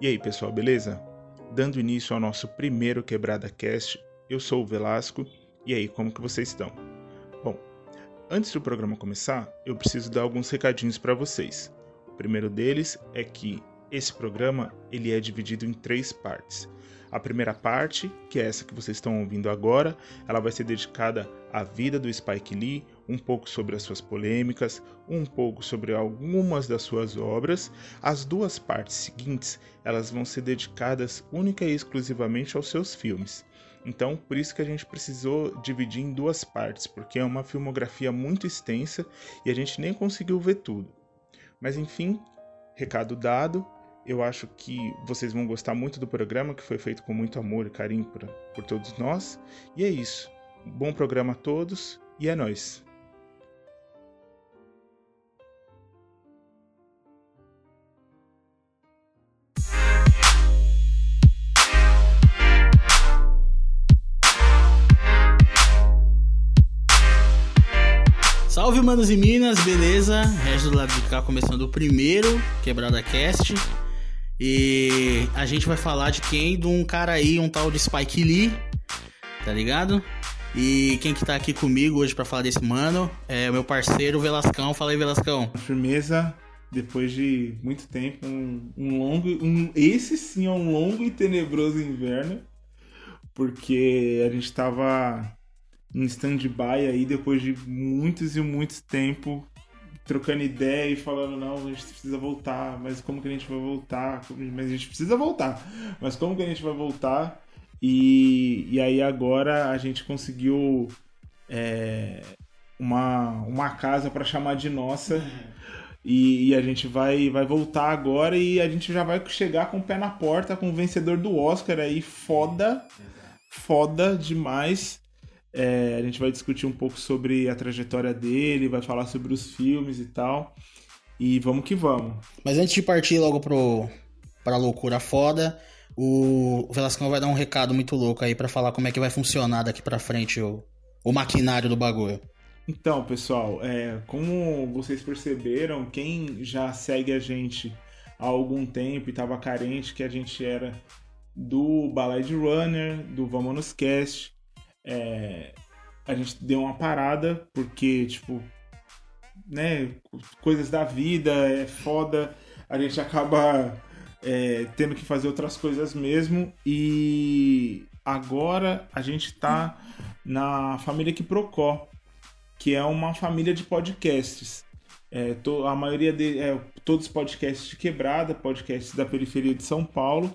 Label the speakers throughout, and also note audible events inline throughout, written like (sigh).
Speaker 1: E aí, pessoal, beleza? Dando início ao nosso primeiro Quebrada Cast, eu sou o Velasco. E aí, como que vocês estão? Bom, antes do programa começar, eu preciso dar alguns recadinhos para vocês. O primeiro deles é que esse programa ele é dividido em três partes. A primeira parte, que é essa que vocês estão ouvindo agora, ela vai ser dedicada à vida do Spike Lee, um pouco sobre as suas polêmicas, um pouco sobre algumas das suas obras. As duas partes seguintes, elas vão ser dedicadas única e exclusivamente aos seus filmes. Então, por isso que a gente precisou dividir em duas partes, porque é uma filmografia muito extensa e a gente nem conseguiu ver tudo. Mas enfim, recado dado, eu acho que vocês vão gostar muito do programa, que foi feito com muito amor e carinho por, por todos nós. E é isso. Bom programa a todos e é nóis.
Speaker 2: Manos e minas, beleza? Regis do lado de cá começando o primeiro Quebrada Cast. E a gente vai falar de quem? De um cara aí, um tal de Spike Lee, tá ligado? E quem que tá aqui comigo hoje para falar desse mano é o meu parceiro Velascão. Fala aí, Velascão.
Speaker 1: Firmeza, depois de muito tempo, um, um longo. Um, esse sim é um longo e tenebroso inverno, porque a gente tava em stand-by aí depois de muitos e muitos tempo trocando ideia e falando, não, a gente precisa voltar, mas como que a gente vai voltar? Mas a gente precisa voltar, mas como que a gente vai voltar? E, e aí agora a gente conseguiu é, uma, uma casa para chamar de nossa. E, e, a gente vai, vai voltar agora e a gente já vai chegar com o pé na porta com o vencedor do Oscar aí, foda, foda demais. É, a gente vai discutir um pouco sobre a trajetória dele, vai falar sobre os filmes e tal. E vamos que vamos.
Speaker 2: Mas antes de partir logo pro, pra loucura foda, o Velascão vai dar um recado muito louco aí para falar como é que vai funcionar daqui pra frente o, o maquinário do bagulho.
Speaker 1: Então, pessoal, é, como vocês perceberam, quem já segue a gente há algum tempo e estava carente que a gente era do Balade Runner, do Vamos Nos Cast, é, a gente deu uma parada, porque, tipo, né, coisas da vida, é foda, a gente acaba é, tendo que fazer outras coisas mesmo, e agora a gente tá na família Quiprocó, que é uma família de podcasts. É, to, a maioria de é, todos os podcasts de quebrada, podcasts da periferia de São Paulo,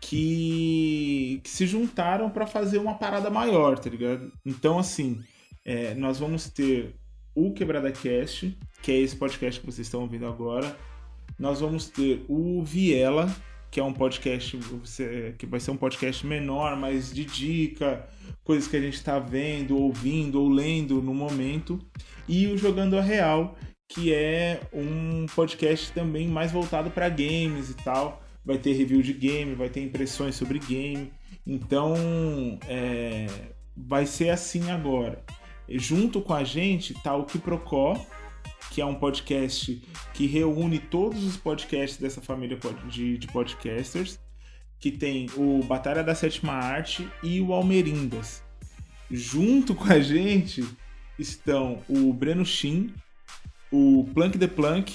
Speaker 1: que, que se juntaram para fazer uma parada maior, tá ligado? Então, assim, é, nós vamos ter o Quebrada Cast, que é esse podcast que vocês estão ouvindo agora. Nós vamos ter o Viela, que é um podcast que vai ser um podcast menor, mas de dica, coisas que a gente está vendo, ouvindo ou lendo no momento. E o Jogando a Real, que é um podcast também mais voltado para games e tal vai ter review de game, vai ter impressões sobre game. Então, é, vai ser assim agora. E junto com a gente tá o Kiprocó, que é um podcast que reúne todos os podcasts dessa família de, de podcasters, que tem o Batalha da Sétima Arte e o Almerindas. Junto com a gente estão o Breno Shin, o Plank the Plank,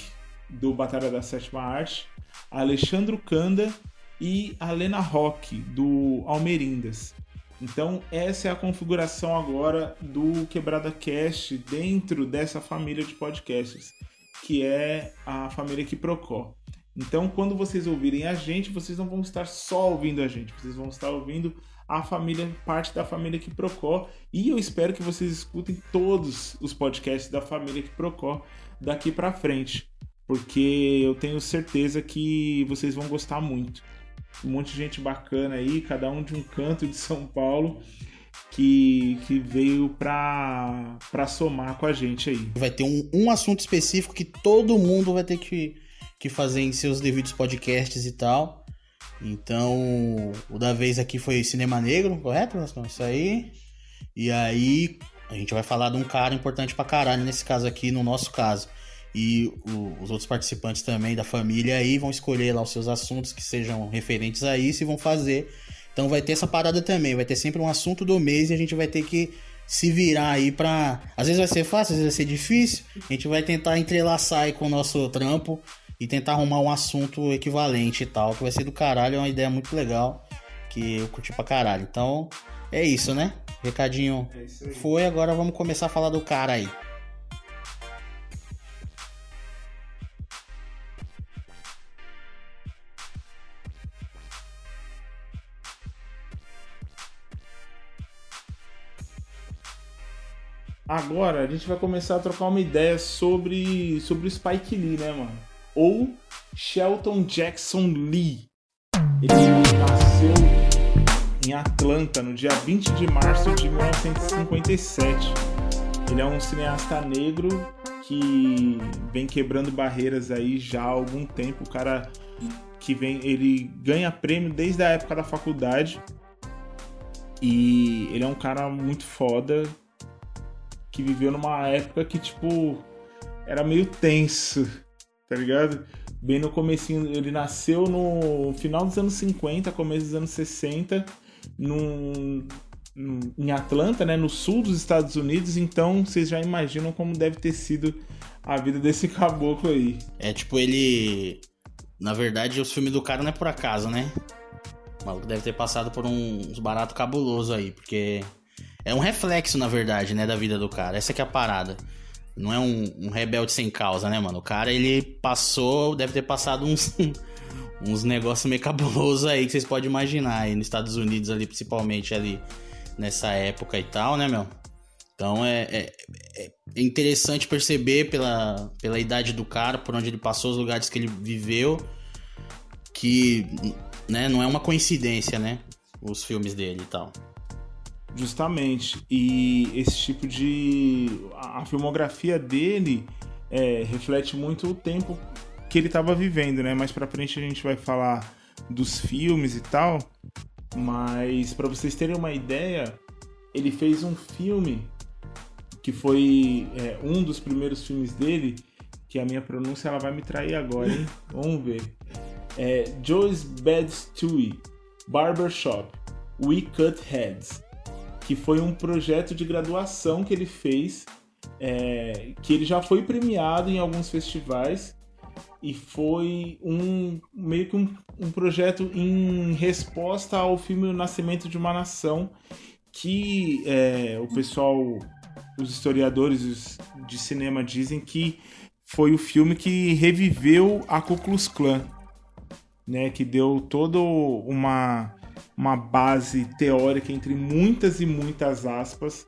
Speaker 1: do Batalha da Sétima Arte, Alexandro Canda e a Lena Rock, do Almerindas. Então, essa é a configuração agora do Quebrada Cast dentro dessa família de podcasts, que é a família Quiprocó. Então, quando vocês ouvirem a gente, vocês não vão estar só ouvindo a gente, vocês vão estar ouvindo a família, parte da família Quiprocó. E eu espero que vocês escutem todos os podcasts da família Quiprocó daqui para frente porque eu tenho certeza que vocês vão gostar muito. Um monte de gente bacana aí, cada um de um canto de São Paulo, que, que veio pra somar com a gente aí.
Speaker 2: Vai ter um, um assunto específico que todo mundo vai ter que, que fazer em seus devidos podcasts e tal. Então, o da vez aqui foi Cinema Negro, correto? Isso aí. E aí, a gente vai falar de um cara importante pra caralho nesse caso aqui, no nosso caso e o, os outros participantes também da família aí vão escolher lá os seus assuntos que sejam referentes a isso e vão fazer. Então vai ter essa parada também, vai ter sempre um assunto do mês e a gente vai ter que se virar aí pra. Às vezes vai ser fácil, às vezes vai ser difícil. A gente vai tentar entrelaçar aí com o nosso trampo e tentar arrumar um assunto equivalente e tal, que vai ser do caralho, é uma ideia muito legal que eu curti pra caralho. Então, é isso, né? Recadinho
Speaker 1: É
Speaker 2: foi, agora vamos começar a falar do cara aí.
Speaker 1: Agora a gente vai começar a trocar uma ideia sobre, sobre o Spike Lee, né, mano? Ou Shelton Jackson Lee. Ele nasceu em Atlanta no dia 20 de março de 1957. Ele é um cineasta negro que vem quebrando barreiras aí já há algum tempo. O cara que vem, ele ganha prêmio desde a época da faculdade. E ele é um cara muito foda, que viveu numa época que, tipo, era meio tenso, tá ligado? Bem no comecinho, ele nasceu no final dos anos 50, começo dos anos 60, num, num, em Atlanta, né, no sul dos Estados Unidos, então vocês já imaginam como deve ter sido a vida desse (laughs) caboclo aí.
Speaker 2: É tipo ele. Na verdade, os filmes do cara não é por acaso, né? O maluco deve ter passado por uns baratos cabulosos aí, porque é um reflexo, na verdade, né, da vida do cara. Essa que é a parada. Não é um, um rebelde sem causa, né, mano? O cara, ele passou, deve ter passado uns, (laughs) uns negócios meio cabulosos aí que vocês podem imaginar aí nos Estados Unidos ali, principalmente ali nessa época e tal, né, meu? Então é, é, é interessante perceber pela, pela idade do cara, por onde ele passou, os lugares que ele viveu, que né, não é uma coincidência, né? Os filmes dele e tal.
Speaker 1: Justamente. E esse tipo de. A filmografia dele é, reflete muito o tempo que ele estava vivendo, né? Mais pra frente a gente vai falar dos filmes e tal. Mas para vocês terem uma ideia, ele fez um filme que foi é, um dos primeiros filmes dele, que a minha pronúncia ela vai me trair agora, hein? (laughs) Vamos ver. É Joe's Bad Stewie, Barbershop, We Cut Heads que foi um projeto de graduação que ele fez, é, que ele já foi premiado em alguns festivais e foi um meio que um, um, projeto em resposta ao filme O Nascimento de uma Nação, que é, o pessoal, os historiadores de cinema dizem que foi o filme que reviveu a Ku Klux Klan, né, que deu toda uma uma base teórica entre muitas e muitas aspas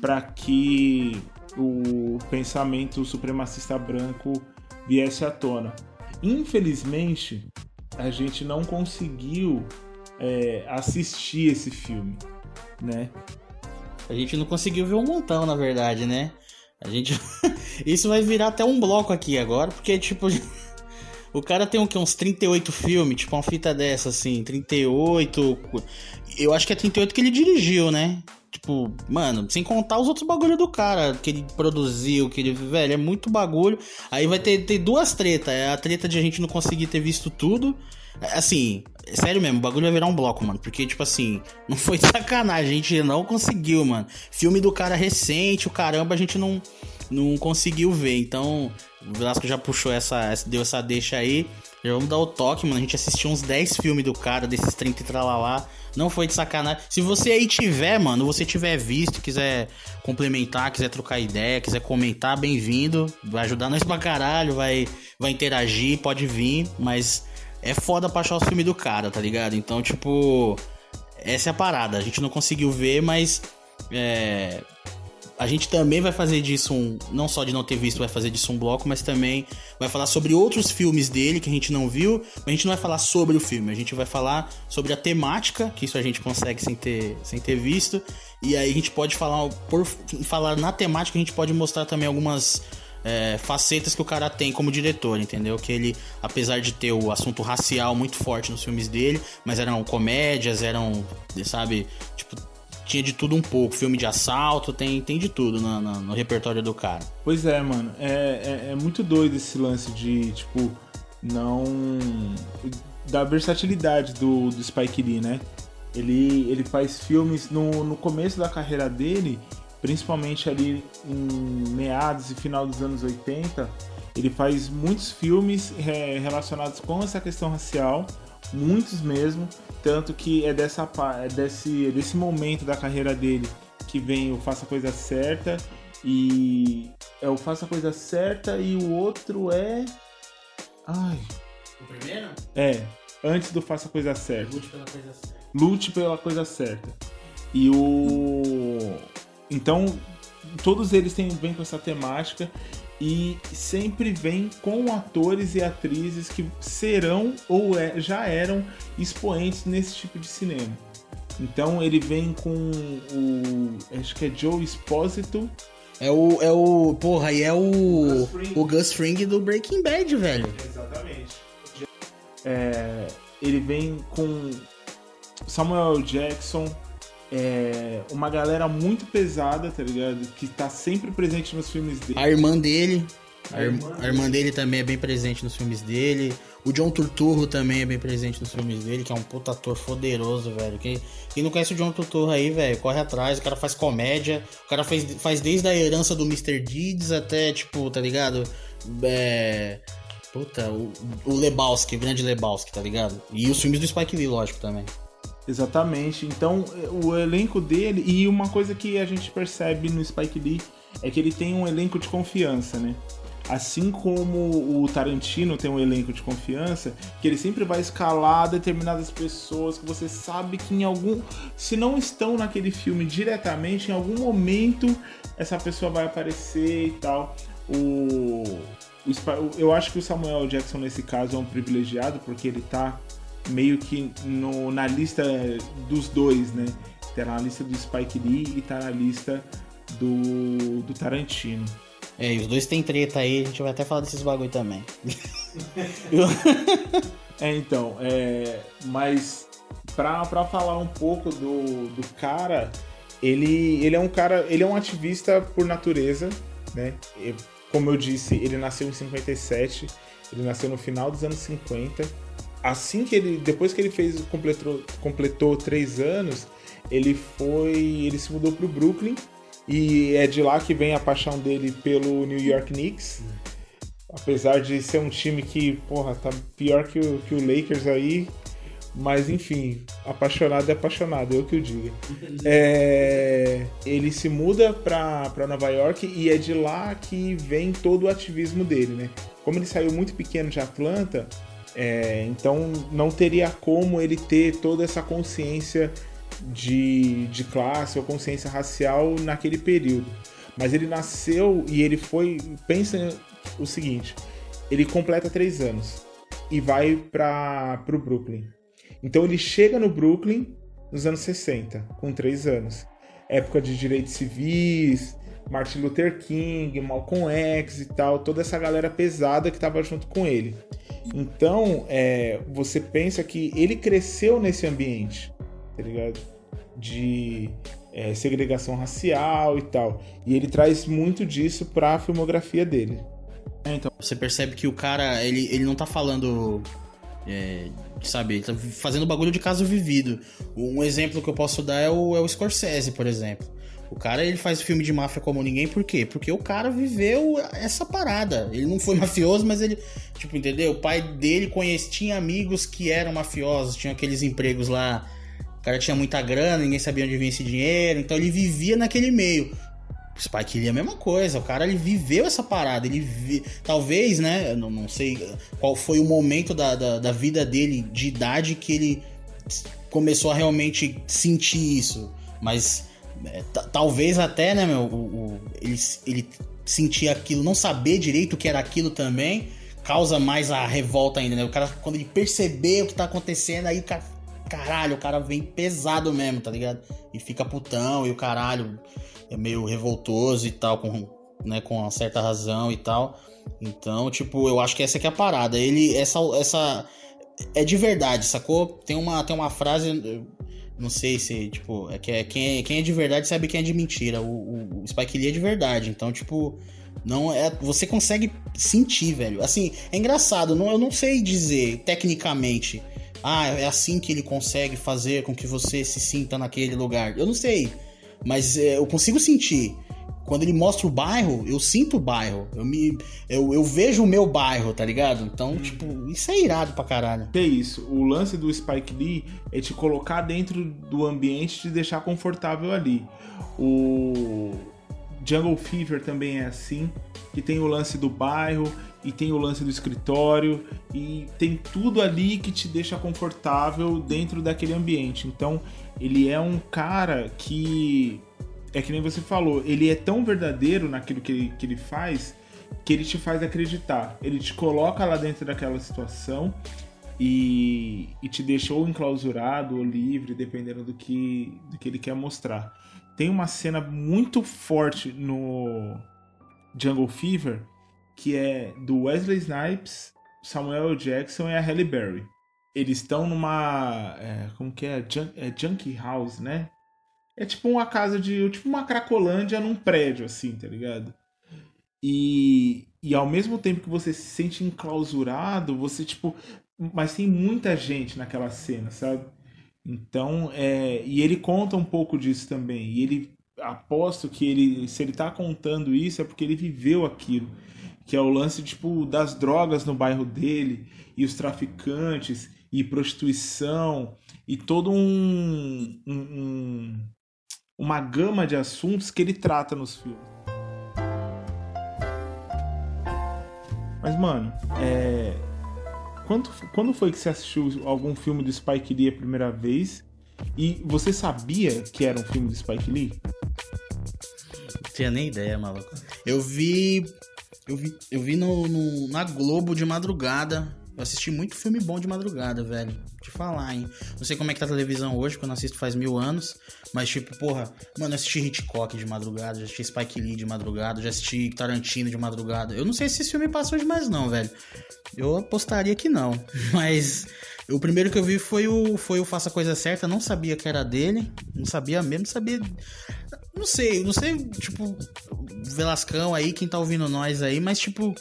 Speaker 1: para que o pensamento supremacista branco viesse à tona. Infelizmente, a gente não conseguiu é, assistir esse filme, né?
Speaker 2: A gente não conseguiu ver um montão, na verdade, né? A gente. (laughs) Isso vai virar até um bloco aqui agora, porque, tipo. (laughs) O cara tem o que? Uns 38 filmes, tipo uma fita dessa, assim, 38. Eu acho que é 38 que ele dirigiu, né? Tipo, mano, sem contar os outros bagulho do cara que ele produziu, que ele. Velho, é muito bagulho. Aí vai ter, ter duas tretas. É a treta de a gente não conseguir ter visto tudo. Assim, sério mesmo, o bagulho vai virar um bloco, mano. Porque, tipo assim, (laughs) não foi sacanagem, a gente não conseguiu, mano. Filme do cara recente, o caramba, a gente não, não conseguiu ver. Então, o Velasco já puxou essa, deu essa deixa aí. Já vamos dar o toque, mano. A gente assistiu uns 10 filmes do cara, desses 30 e tralalá. Não foi de sacanagem. Se você aí tiver, mano, você tiver visto, quiser complementar, quiser trocar ideia, quiser comentar, bem-vindo. Vai ajudar nós pra caralho, vai, vai interagir, pode vir, mas é foda pra achar o filme do cara, tá ligado? Então, tipo, essa é a parada. A gente não conseguiu ver, mas. É, a gente também vai fazer disso um. Não só de não ter visto, vai fazer disso um bloco, mas também vai falar sobre outros filmes dele que a gente não viu. A gente não vai falar sobre o filme, a gente vai falar sobre a temática, que isso a gente consegue sem ter, sem ter visto. E aí a gente pode falar, por falar na temática, a gente pode mostrar também algumas. É, facetas que o cara tem como diretor, entendeu? Que ele, apesar de ter o assunto racial muito forte nos filmes dele, mas eram comédias, eram, sabe, tipo, tinha de tudo um pouco. Filme de assalto, tem, tem de tudo no, no, no repertório do cara.
Speaker 1: Pois é, mano. É, é, é, muito doido esse lance de, tipo, não. da versatilidade do, do Spike Lee, né? Ele, ele faz filmes no, no começo da carreira dele, principalmente ali em meados e final dos anos 80. Ele faz muitos filmes é, relacionados com essa questão racial, muitos mesmo, tanto que é dessa é desse, é desse momento da carreira dele que vem o Faça a Coisa Certa e é o Faça a Coisa Certa e o outro é ai
Speaker 2: o primeiro?
Speaker 1: É, antes do Faça a Coisa Certa.
Speaker 2: Lute pela coisa certa.
Speaker 1: Lute pela coisa certa. E o então todos eles têm vem com essa temática e sempre vem com atores e atrizes que serão ou é, já eram expoentes nesse tipo de cinema. Então ele vem com o. Acho que é Joe Esposito.
Speaker 2: É o. É o. Porra, e é o. O Gus Fring do Breaking Bad, velho.
Speaker 1: Exatamente. É, ele vem com Samuel Jackson, é uma galera muito pesada, tá ligado? Que tá sempre presente nos filmes dele.
Speaker 2: A irmã dele. A, irmã, a irmã dele também é bem presente nos filmes dele. O John Turturro também é bem presente nos filmes dele, que é um puta ator foderoso, velho. Quem, quem não conhece o John Turturro aí, velho, corre atrás. O cara faz comédia. O cara faz, faz desde a herança do Mr. Deeds até, tipo, tá ligado? É. Puta, o, o Lebowski, o grande Lebowski, tá ligado? E os filmes do Spike Lee, lógico, também.
Speaker 1: Exatamente. Então, o elenco dele. E uma coisa que a gente percebe no Spike Lee é que ele tem um elenco de confiança, né? Assim como o Tarantino tem um elenco de confiança, que ele sempre vai escalar determinadas pessoas que você sabe que em algum. Se não estão naquele filme diretamente, em algum momento essa pessoa vai aparecer e tal. O, eu acho que o Samuel Jackson nesse caso é um privilegiado porque ele tá meio que no, na lista dos dois, né? Tá na lista do Spike Lee e tá na lista do, do Tarantino.
Speaker 2: É, e os dois tem treta aí, a gente vai até falar desses bagulho também. (laughs)
Speaker 1: é, então, é, mas pra, pra falar um pouco do, do cara, ele, ele é um cara, ele é um ativista por natureza, né? Como eu disse, ele nasceu em 57, ele nasceu no final dos anos 50 assim que ele, depois que ele fez, completou, completou três anos, ele foi, ele se mudou para o Brooklyn e é de lá que vem a paixão dele pelo New York Knicks. Apesar de ser um time que, porra, tá pior que o, que o Lakers aí. Mas enfim, apaixonado é apaixonado, eu que o diga. É, ele se muda pra, pra Nova York e é de lá que vem todo o ativismo dele, né? Como ele saiu muito pequeno de Atlanta, é, então não teria como ele ter toda essa consciência de, de classe ou consciência racial naquele período. Mas ele nasceu e ele foi. Pensa o seguinte: ele completa três anos e vai para o Brooklyn. Então ele chega no Brooklyn nos anos 60, com três anos. Época de direitos civis, Martin Luther King, Malcolm X e tal, toda essa galera pesada que estava junto com ele. Então, é, você pensa que ele cresceu nesse ambiente, tá ligado? De é, segregação racial e tal. E ele traz muito disso pra filmografia dele.
Speaker 2: É, então. Você percebe que o cara, ele, ele não tá falando. É, sabe, ele tá fazendo bagulho de caso vivido. Um exemplo que eu posso dar é o, é o Scorsese, por exemplo. O cara ele faz filme de máfia como ninguém, por quê? Porque o cara viveu essa parada. Ele não foi (laughs) mafioso, mas ele, tipo, entendeu? O pai dele conhecia, tinha amigos que eram mafiosos, tinha aqueles empregos lá. O cara tinha muita grana, ninguém sabia onde vinha esse dinheiro, então ele vivia naquele meio. Spike Lee é a mesma coisa, o cara ele viveu essa parada, ele vi... talvez, né, não, não sei qual foi o momento da, da, da vida dele de idade que ele começou a realmente sentir isso, mas talvez até, né, meu, o, o, ele, ele sentir aquilo, não saber direito o que era aquilo também, causa mais a revolta ainda, né? O cara, quando ele perceber o que tá acontecendo, aí o cara, caralho, o cara vem pesado mesmo, tá ligado? E fica putão, e o caralho é meio revoltoso e tal, com, né, com uma certa razão e tal. Então, tipo, eu acho que essa aqui é a parada. Ele, essa, essa, é de verdade, sacou? Tem uma, tem uma frase Não sei se, tipo, é que é, quem, é, quem é de verdade sabe quem é de mentira. O, o, o Spike Lee é de verdade. Então, tipo, não é. Você consegue sentir, velho. Assim, é engraçado, não, eu não sei dizer tecnicamente. Ah, é assim que ele consegue fazer com que você se sinta naquele lugar. Eu não sei. Mas é, eu consigo sentir quando ele mostra o bairro, eu sinto o bairro. Eu, me, eu, eu vejo o meu bairro, tá ligado? Então, hum. tipo, isso é irado pra caralho.
Speaker 1: É isso. O lance do Spike Lee é te colocar dentro do ambiente e te deixar confortável ali. O Jungle Fever também é assim, que tem o lance do bairro e tem o lance do escritório e tem tudo ali que te deixa confortável dentro daquele ambiente. Então, ele é um cara que é que nem você falou, ele é tão verdadeiro naquilo que ele, que ele faz que ele te faz acreditar. Ele te coloca lá dentro daquela situação e, e te deixou enclausurado ou livre, dependendo do que, do que ele quer mostrar. Tem uma cena muito forte no Jungle Fever que é do Wesley Snipes, Samuel Jackson e a Halle Berry. Eles estão numa. É, como que é? Junk, é? Junkie House, né? É tipo uma casa de. Tipo uma cracolândia num prédio, assim, tá ligado? E, e ao mesmo tempo que você se sente enclausurado, você, tipo. Mas tem muita gente naquela cena, sabe? Então, é, e ele conta um pouco disso também. E ele aposto que ele, se ele tá contando isso, é porque ele viveu aquilo. Que é o lance, tipo, das drogas no bairro dele, e os traficantes, e prostituição, e todo um, um, um uma gama de assuntos que ele trata nos filmes. Mas, mano, é... quando, quando foi que você assistiu algum filme do Spike Lee a primeira vez? E você sabia que era um filme do Spike Lee?
Speaker 2: Não tinha nem ideia, maluco. Eu vi. Eu vi, eu vi no, no na Globo de madrugada eu assisti muito filme bom de madrugada, velho. Falar, hein? Não sei como é que tá a televisão hoje, porque eu não assisto faz mil anos. Mas, tipo, porra, mano, eu assisti Hitchcock de madrugada, já assisti Spike Lee de madrugada, já assisti Tarantino de madrugada. Eu não sei se esse filme passa hoje mais, não, velho. Eu apostaria que não. (laughs) Mas o primeiro que eu vi foi o, foi o Faça Coisa Certa. Não sabia que era dele. Não sabia mesmo, sabia. Não sei, não sei, tipo, Velascão aí, quem tá ouvindo nós aí, mas, tipo.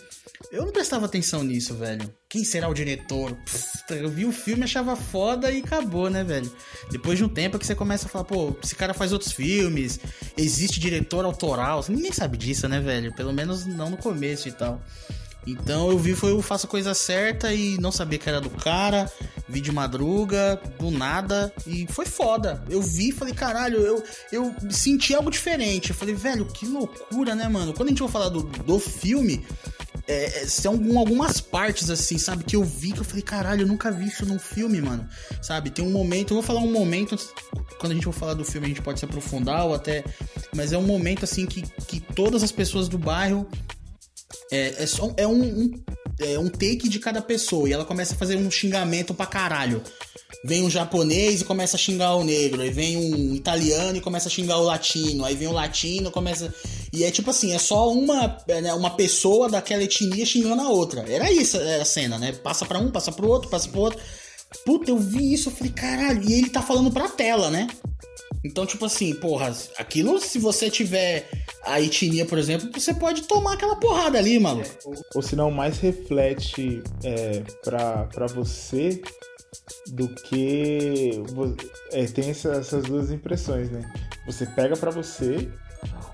Speaker 2: Eu não prestava atenção nisso, velho. Quem será o diretor? Pff, eu vi o filme, achava foda e acabou, né, velho? Depois de um tempo é que você começa a falar, pô, esse cara faz outros filmes, existe diretor autoral. Ninguém sabe disso, né, velho? Pelo menos não no começo e tal. Então eu vi foi o a Coisa Certa e não sabia que era do cara, vi de madruga, do nada, e foi foda. Eu vi e falei, caralho, eu, eu senti algo diferente. Eu falei, velho, que loucura, né, mano? Quando a gente vai falar do, do filme, é, é, são algumas partes, assim, sabe? Que eu vi que eu falei, caralho, eu nunca vi isso num filme, mano. Sabe? Tem um momento, eu vou falar um momento, quando a gente for falar do filme, a gente pode se aprofundar ou até. Mas é um momento, assim, que, que todas as pessoas do bairro. É, é, só, é um, um, é um take de cada pessoa. E ela começa a fazer um xingamento pra caralho vem um japonês e começa a xingar o negro, aí vem um italiano e começa a xingar o latino, aí vem o latino começa e é tipo assim, é só uma né, uma pessoa daquela etnia xingando a outra. Era isso a cena, né? Passa para um, passa pro outro, passa pro outro. Puta, eu vi isso, eu falei, caralho, e ele tá falando pra tela, né? Então, tipo assim, porra, aquilo, se você tiver a etnia, por exemplo, você pode tomar aquela porrada ali, mano.
Speaker 1: Ou, ou se não, mais reflete é, pra, pra você do que é, tem essa, essas duas impressões, né? Você pega para você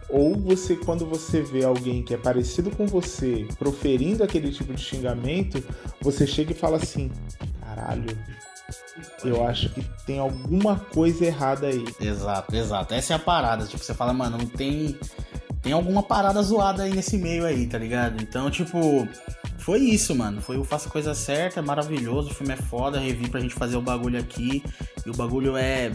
Speaker 1: ou você quando você vê alguém que é parecido com você proferindo aquele tipo de xingamento, você chega e fala assim: "Caralho, eu acho que tem alguma coisa errada aí".
Speaker 2: Exato, exato. Essa é a parada, tipo, você fala, mano, não tem tem alguma parada zoada aí nesse meio aí, tá ligado? Então, tipo, foi isso, mano. Foi o Faça Coisa Certa, é maravilhoso, o filme é foda, revi pra gente fazer o bagulho aqui. E o bagulho é.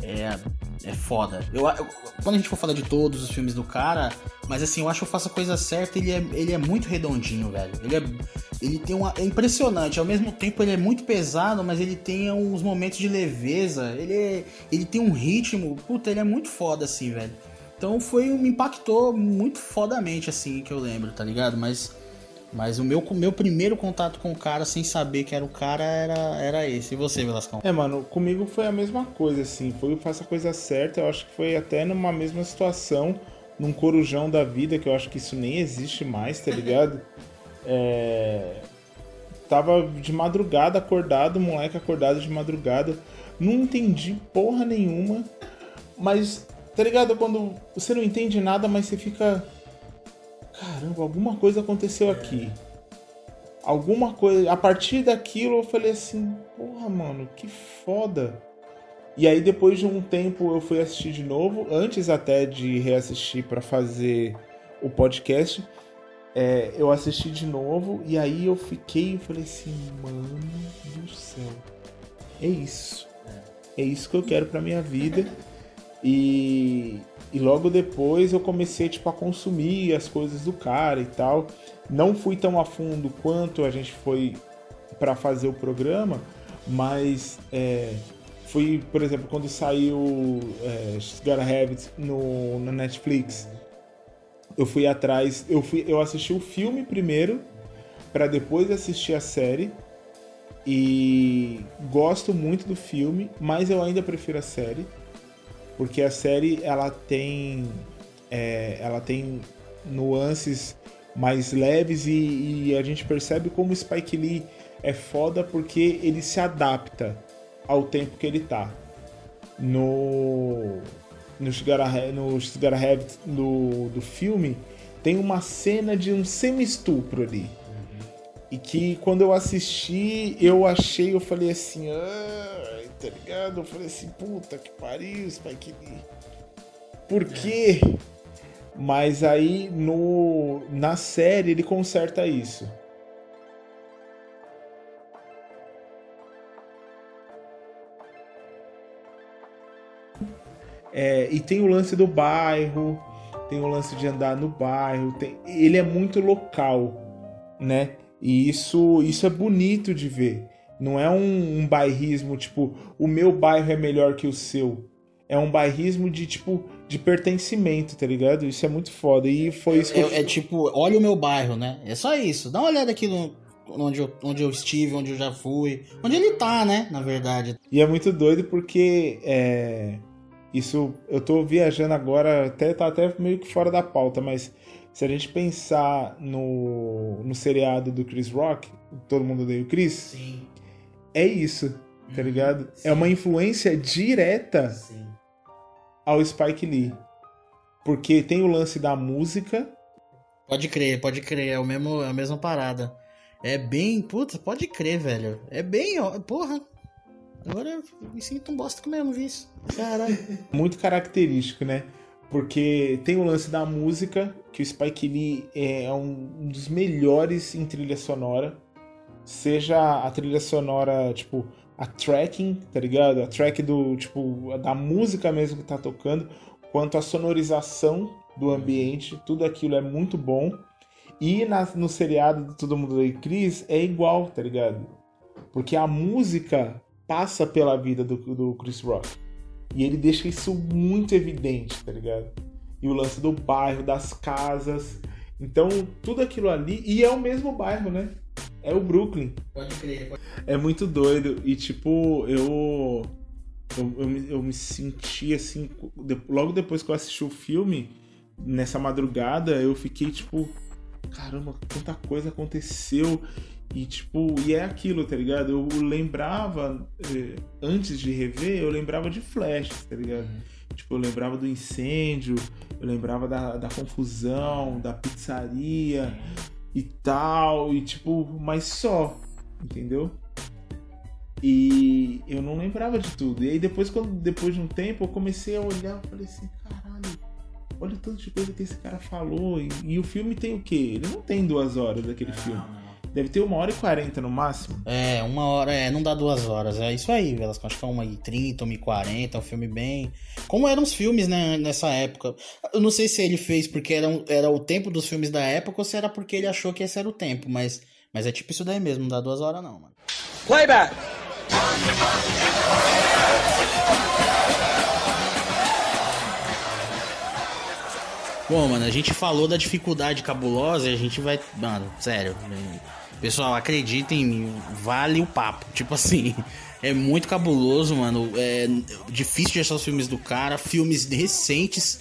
Speaker 2: É, é foda. Eu, eu, quando a gente for falar de todos os filmes do cara, mas assim, eu acho que o Faça Coisa Certa, ele é, ele é muito redondinho, velho. Ele é. Ele tem uma. É impressionante. Ao mesmo tempo, ele é muito pesado, mas ele tem uns momentos de leveza. Ele, é, ele tem um ritmo. Puta, ele é muito foda, assim, velho. Então foi. Me impactou muito fodamente, assim, que eu lembro, tá ligado? Mas Mas o meu, meu primeiro contato com o cara, sem saber que era o cara, era, era esse. E você, Velascão?
Speaker 1: É, mano, comigo foi a mesma coisa, assim. Foi o Faça a Coisa Certa. Eu acho que foi até numa mesma situação, num corujão da vida, que eu acho que isso nem existe mais, tá ligado? (laughs) É... Tava de madrugada acordado, moleque acordado de madrugada. Não entendi porra nenhuma. Mas, tá ligado? Quando você não entende nada, mas você fica caramba, alguma coisa aconteceu aqui. Alguma coisa. A partir daquilo eu falei assim, porra, mano, que foda. E aí depois de um tempo eu fui assistir de novo, antes até de reassistir para fazer o podcast. É, eu assisti de novo e aí eu fiquei e falei assim, mano do céu. É isso. É isso que eu quero pra minha vida. E, e logo depois eu comecei tipo a consumir as coisas do cara e tal. Não fui tão a fundo quanto a gente foi para fazer o programa, mas é, fui, por exemplo, quando saiu é, Gotta Have no, no Netflix, eu fui atrás, eu fui, eu assisti o filme primeiro para depois assistir a série e gosto muito do filme, mas eu ainda prefiro a série porque a série ela tem é, ela tem nuances mais leves e, e, a gente percebe como o Spike Lee é foda porque ele se adapta ao tempo que ele tá. No no Cigar no Cigar do, do filme tem uma cena de um semi-estupro ali. Uhum. E que quando eu assisti, eu achei, eu falei assim, ah, tá ligado? Eu falei assim, puta que pariu, Spike Lee. Por quê? Mas aí no, na série ele conserta isso. É, e tem o lance do bairro, tem o lance de andar no bairro, tem, ele é muito local, né? E isso, isso é bonito de ver. Não é um, um bairrismo tipo, o meu bairro é melhor que o seu. É um bairrismo de tipo de pertencimento, tá ligado? Isso é muito foda. E foi isso que
Speaker 2: é,
Speaker 1: eu...
Speaker 2: é tipo, olha o meu bairro, né? É só isso. Dá uma olhada aqui no, onde eu, onde eu estive, onde eu já fui, onde ele tá, né? Na verdade.
Speaker 1: E é muito doido porque é, isso eu tô viajando agora, até tá até meio que fora da pauta, mas se a gente pensar no, no seriado do Chris Rock, todo mundo odeia o Chris.
Speaker 2: Sim
Speaker 1: é isso, tá uhum. ligado? Sim. É uma influência direta Sim. ao Spike Lee. Porque tem o lance da música.
Speaker 2: Pode crer, pode crer, é, o mesmo, é a mesma parada. É bem. Puta, pode crer, velho. É bem. Ó, porra. Agora eu me sinto um bosta mesmo visto. Caralho. (laughs)
Speaker 1: Muito característico, né? Porque tem o lance da música, que o Spike Lee é um dos melhores em trilha sonora seja a trilha sonora, tipo, a tracking, tá ligado? A track do, tipo, da música mesmo que tá tocando, quanto a sonorização do ambiente, tudo aquilo é muito bom. E na, no seriado do Todo Mundo Odeia Chris é igual, tá ligado? Porque a música passa pela vida do, do Chris Rock. E ele deixa isso muito evidente, tá ligado? E o lance do bairro, das casas. Então, tudo aquilo ali. E é o mesmo bairro, né? É o Brooklyn.
Speaker 2: Pode crer. Pode...
Speaker 1: É muito doido. E tipo, eu. Eu, eu, me, eu me senti assim. Logo depois que eu assisti o filme, nessa madrugada, eu fiquei tipo. Caramba, quanta coisa aconteceu. E tipo, e é aquilo, tá ligado? Eu lembrava, eh, antes de rever, eu lembrava de Flash, tá ligado? Uhum. Tipo, eu lembrava do incêndio, eu lembrava da, da confusão, da pizzaria, uhum e tal, e tipo, mas só, entendeu? E eu não lembrava de tudo. E aí depois, quando, depois de um tempo, eu comecei a olhar e falei assim, caralho, olha tanto de coisa que esse cara falou. E, e, o filme tem o quê? Ele não tem duas horas daquele filme. Deve ter uma hora e quarenta no máximo.
Speaker 2: É, uma hora, é, não dá duas horas. É isso aí, Velasco. Acho que é uma e trinta, uma e quarenta, é um filme bem. Como eram os filmes, né, nessa época. Eu não sei se ele fez porque era, era o tempo dos filmes da época ou se era porque ele achou que esse era o tempo, mas, mas é tipo isso daí mesmo, não dá duas horas não, mano. Playback! Bom, mano, a gente falou da dificuldade cabulosa e a gente vai. Mano, sério. Pessoal, acreditem em mim, vale o papo. Tipo assim, é muito cabuloso, mano. É difícil de achar os filmes do cara, filmes recentes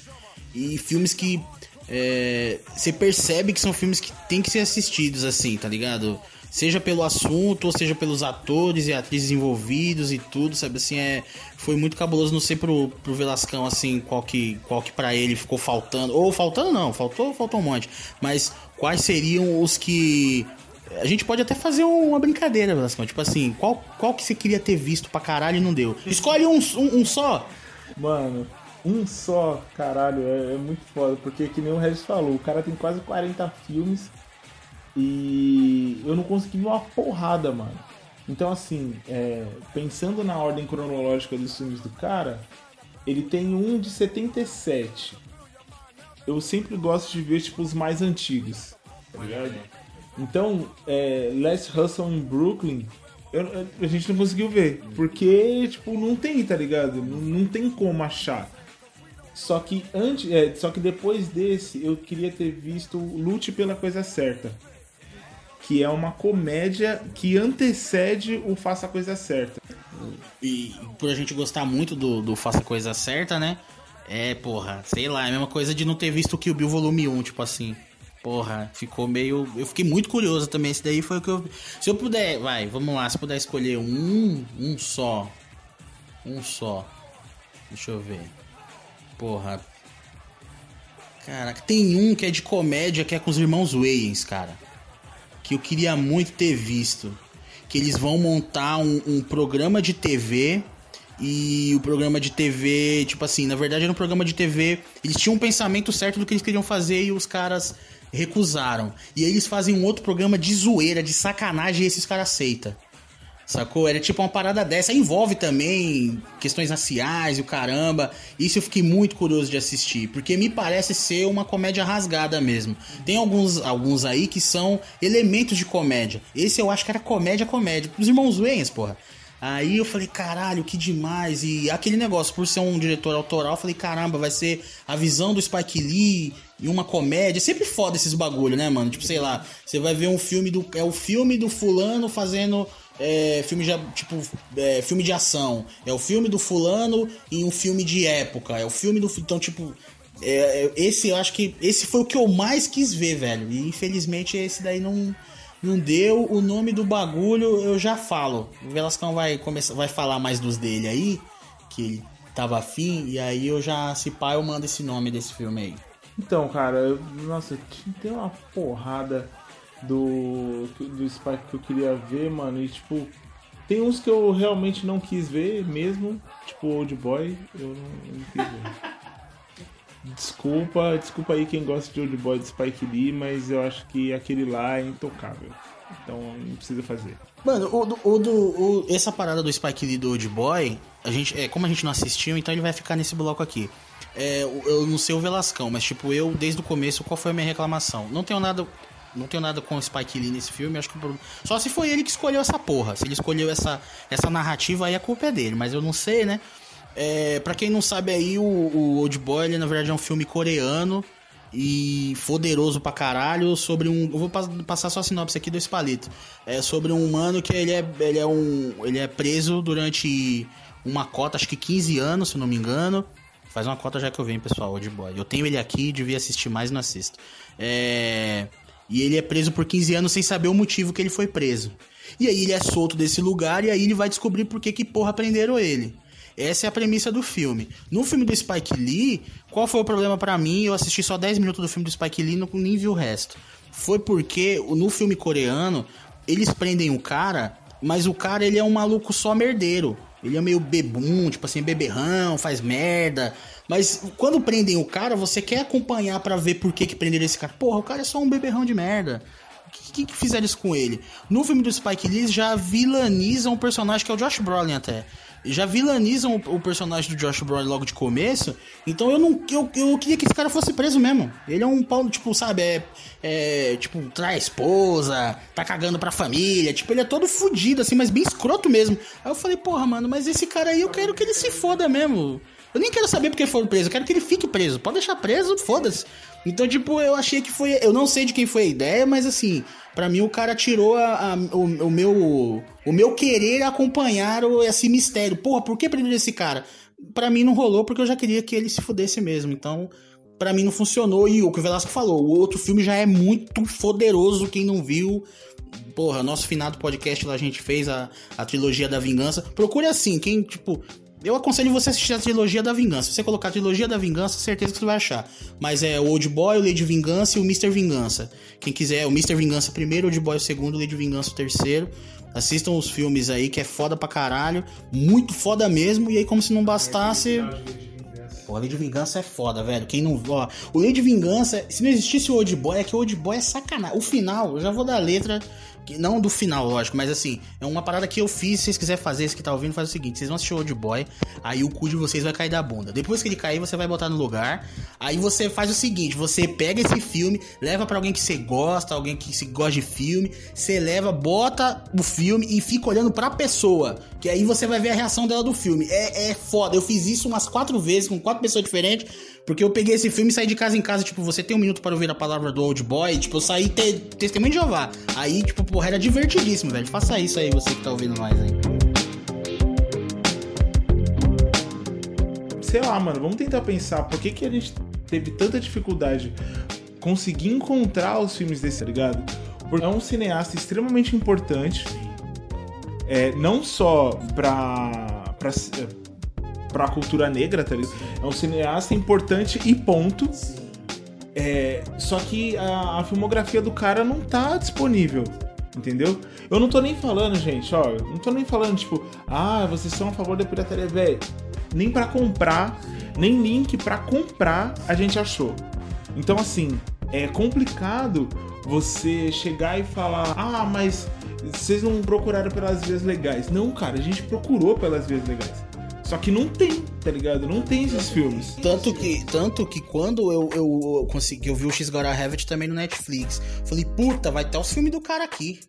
Speaker 2: e filmes que é, você percebe que são filmes que tem que ser assistidos, assim, tá ligado? Seja pelo assunto, ou seja pelos atores e atrizes envolvidos e tudo, sabe? Assim, é, foi muito cabuloso. Não sei pro, pro Velascão, assim, qual que, qual que pra ele ficou faltando. Ou faltando não, faltou, faltou um monte. Mas quais seriam os que. A gente pode até fazer uma brincadeira, Velascão. Tipo assim, qual, qual que você queria ter visto pra caralho e não deu? Escolhe um, um, um só.
Speaker 1: Mano, um só, caralho, é, é, muito foda, porque que nem o Regis falou, o cara tem quase 40 filmes e eu não consegui ver uma porrada, mano. Então, assim, é, pensando na ordem cronológica dos filmes do cara, ele tem um de 77. Eu sempre gosto de ver, tipo, os mais antigos, tá ligado? Então, é, Last Hustle em Brooklyn, eu, a gente não conseguiu ver. Porque, tipo, não tem, tá ligado? Não, não tem como achar. Só que antes, é, só que depois desse, eu queria ter visto Lute pela Coisa Certa que é uma comédia que antecede o Faça a Coisa Certa.
Speaker 2: E por a gente gostar muito do, do Faça a Coisa Certa, né? É, porra, sei lá, é a mesma coisa de não ter visto o Kill Bill Volume 1, tipo assim. Porra, ficou meio. Eu fiquei muito curioso também. Esse daí foi o que eu. Se eu puder, vai, vamos lá, se puder escolher um, um só. Um só. Deixa eu ver. Porra. Caraca, tem um que é de comédia que é com os irmãos Wayans, cara que eu queria muito ter visto. Que eles vão montar um, um programa de TV e o programa de TV, tipo assim, na verdade era um programa de TV. Eles tinham um pensamento certo do que eles queriam fazer e os caras recusaram. E aí eles fazem um outro programa de zoeira, de sacanagem e esses caras aceitam. Sacou? Era tipo uma parada dessa. Envolve também questões raciais e o caramba. Isso eu fiquei muito curioso de assistir. Porque me parece ser uma comédia rasgada mesmo. Tem alguns, alguns aí que são elementos de comédia. Esse eu acho que era comédia, comédia. Os irmãos Wayans, porra. Aí eu falei, caralho, que demais. E aquele negócio, por ser um diretor autoral, eu falei, caramba, vai ser a visão do Spike Lee e uma comédia. Sempre foda esses bagulho, né, mano? Tipo, sei lá, você vai ver um filme do. É o filme do fulano fazendo é, filme de, tipo, é, filme de ação. É o filme do fulano e um filme de época. É o filme do. Então, tipo. É, é, esse eu acho que. Esse foi o que eu mais quis ver, velho. E infelizmente esse daí não. Não deu o nome do bagulho, eu já falo. O Velascão vai começar, vai falar mais dos dele aí, que ele tava afim, e aí eu já, se pá, eu mando esse nome desse filme aí.
Speaker 1: Então, cara, eu, nossa, tem uma porrada do, do Spike que eu queria ver, mano. E tipo, tem uns que eu realmente não quis ver mesmo, tipo Old Boy, eu não, eu não quis ver. (laughs) Desculpa, desculpa aí quem gosta de Old Boy do Spike Lee, mas eu acho que aquele lá é intocável. Então não precisa fazer.
Speaker 2: Mano, o, o, do, o, essa parada do Spike Lee do Old Boy, a gente, é, como a gente não assistiu, então ele vai ficar nesse bloco aqui. É, eu não sei o Velascão, mas tipo, eu desde o começo, qual foi a minha reclamação? Não tenho nada não tenho nada com o Spike Lee nesse filme, acho que só se foi ele que escolheu essa porra. Se ele escolheu essa, essa narrativa, aí a culpa é dele, mas eu não sei, né? É, pra quem não sabe aí, o, o Old Boy, ele, na verdade, é um filme coreano e poderoso pra caralho sobre um. Eu vou passar só a sinopse aqui do Espalito. É sobre um humano que ele é, ele é um. Ele é preso durante uma cota, acho que 15 anos, se não me engano. Faz uma cota já que eu venho, pessoal, Old Boy. Eu tenho ele aqui, devia assistir mais não assisto. É. E ele é preso por 15 anos sem saber o motivo que ele foi preso. E aí ele é solto desse lugar e aí ele vai descobrir por que que porra prenderam ele. Essa é a premissa do filme. No filme do Spike Lee, qual foi o problema para mim? Eu assisti só 10 minutos do filme do Spike Lee e nem vi o resto. Foi porque no filme coreano, eles prendem o cara, mas o cara ele é um maluco só merdeiro. Ele é meio bebum, tipo assim, beberrão, faz merda. Mas quando prendem o cara, você quer acompanhar para ver por que, que prenderam esse cara. Porra, o cara é só um beberrão de merda. O que, que, que fizeram isso com ele? No filme do Spike Lee, já vilanizam um personagem que é o Josh Brolin até já vilanizam o, o, personagem do Josh Brolin logo de começo. Então eu não eu, eu queria que esse cara fosse preso mesmo. Ele é um pau, tipo, sabe, é, é tipo, trai a esposa, tá cagando pra família, tipo, ele é todo fudido assim, mas bem escroto mesmo. Aí eu falei, porra, mano, mas esse cara aí eu quero que ele se foda mesmo. Eu nem quero saber porque foi preso, eu quero que ele fique preso. Pode deixar preso, foda-se. Então, tipo, eu achei que foi. Eu não sei de quem foi a ideia, mas assim, para mim o cara tirou a, a, o, o, meu. O meu querer acompanhar esse mistério. Porra, por que prender esse cara? Para mim não rolou porque eu já queria que ele se fudesse mesmo. Então, para mim não funcionou. E o que o Velasco falou, o outro filme já é muito poderoso. Quem não viu, porra, nosso finado podcast lá a gente fez a, a trilogia da vingança. Procure assim, quem, tipo, eu aconselho você assistir a trilogia da vingança. Se você colocar a trilogia da vingança, certeza que você vai achar. Mas é o Old Boy, o Lady Vingança e o Mr. Vingança. Quem quiser, o Mr. Vingança primeiro, o Old Boy o segundo, o Lady Vingança o terceiro. Assistam os filmes aí, que é foda pra caralho. Muito foda mesmo. E aí, como se não bastasse. Pô, a Lei de Vingança é foda, velho. Quem não. Ó, o Lei de Vingança, se não existisse o Old Boy, é que o Old Boy é sacanagem. O final, eu já vou dar a letra não do final, lógico, mas assim, é uma parada que eu fiz. Se vocês quiserem fazer, esse que tá ouvindo, faz o seguinte: vocês vão assistir o Old Boy, aí o cu de vocês vai cair da bunda. Depois que ele cair, você vai botar no lugar. Aí você faz o seguinte: você pega esse filme, leva para alguém que você gosta, alguém que se gosta de filme, você leva, bota o filme e fica olhando pra pessoa. Que aí você vai ver a reação dela do filme. É, é foda. Eu fiz isso umas quatro vezes com quatro pessoas diferentes. Porque eu peguei esse filme e saí de casa em casa, tipo, você tem um minuto para ouvir a palavra do Old Boy, tipo, eu saí te, testemunho de Jeová. Aí, tipo, porra, era divertidíssimo, velho. Faça isso aí, você que tá ouvindo nós aí.
Speaker 1: Sei lá, mano, vamos tentar pensar por que, que a gente teve tanta dificuldade conseguir encontrar os filmes desse, tá ligado? Porque é um cineasta extremamente importante, é, não só pra, pra, pra cultura negra, tá ligado? É um cineasta importante e ponto. É, só que a, a, filmografia do cara não tá disponível, entendeu? Eu não tô nem falando, gente, ó, não tô nem falando, tipo, ah, vocês são a favor da pirataria, velho. Nem para comprar, nem link para comprar a gente achou. Então, assim, é complicado você chegar e falar, ah, mas vocês não procuraram pelas vias legais. Não, cara, a gente procurou pelas vias legais. Só que não tem, tá ligado? Não tem esses filmes.
Speaker 2: Tanto que, tanto que quando eu, eu consegui, eu vi o X Gotta Have It também no Netflix. Falei, puta, vai ter os filmes do cara aqui.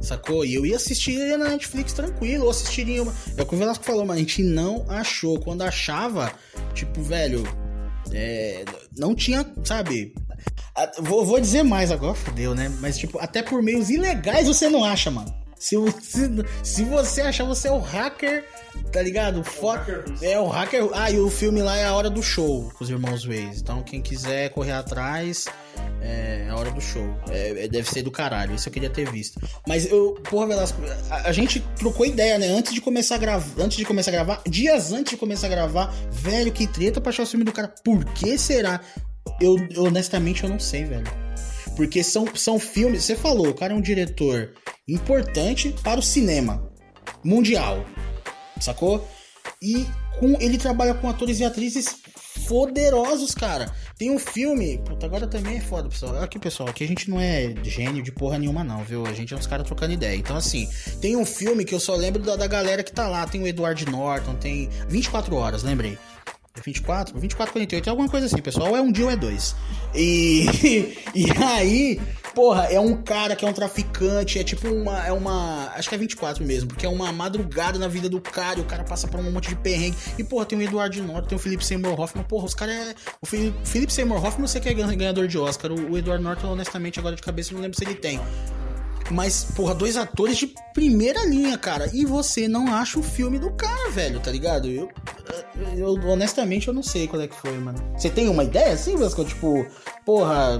Speaker 2: Sacou? E eu ia assistir na Netflix tranquilo, ou assistiria uma. É o que o Velasco falou, mas a gente não achou. Quando achava, tipo, velho, é, não tinha, sabe? Vou, vou dizer mais agora, fodeu, né? Mas, tipo, até por meios ilegais você não acha, mano. Se, se, se você achar, você é o hacker Tá ligado? É o hacker. Ah, e o filme lá é a hora do show com os irmãos Waze. Então quem quiser correr atrás, é a hora do show. É, é, deve ser do caralho. Isso eu queria ter visto. Mas eu, porra, Velasco, a, a, gente trocou ideia, né? Antes de começar a gravar. Antes de começar a gravar, dias antes de começar a gravar, velho, que treta pra achar o filme do cara. Por que será? Eu, eu honestamente eu não sei, velho. Porque são, são filmes. Você falou, o cara é um diretor importante para o cinema mundial sacou? E com, ele trabalha com atores e atrizes poderosos, cara. Tem um filme. Puta, agora também é foda, pessoal. Aqui, pessoal, aqui a gente não é gênio de porra nenhuma, não, viu? A gente é uns caras trocando ideia. Então, assim, tem um filme que eu só lembro da, da galera que tá lá. Tem o Edward Norton, tem 24 horas, lembrei. 24? 24, 48, é alguma coisa assim, pessoal. Ou é um dia ou é dois. E, (laughs) e aí, porra, é um cara que é um traficante, é tipo uma. É uma. Acho que é 24 mesmo, porque é uma madrugada na vida do cara, e o cara passa por um monte de perrengue. E, porra, tem o Eduardo Norton, tem o Philip Seymour Hoffman. Porra, os caras é. O Philip Seymour Hoffman sei que é ganhador de Oscar. O, o Edward Norton, honestamente, agora de cabeça, eu não lembro se ele tem. Mas, porra, dois atores de primeira linha, cara. E você não acha o filme do cara, velho, tá ligado? Eu, eu honestamente, eu não sei qual é que foi, mano. Você tem uma ideia assim, Vasco? Tipo, porra,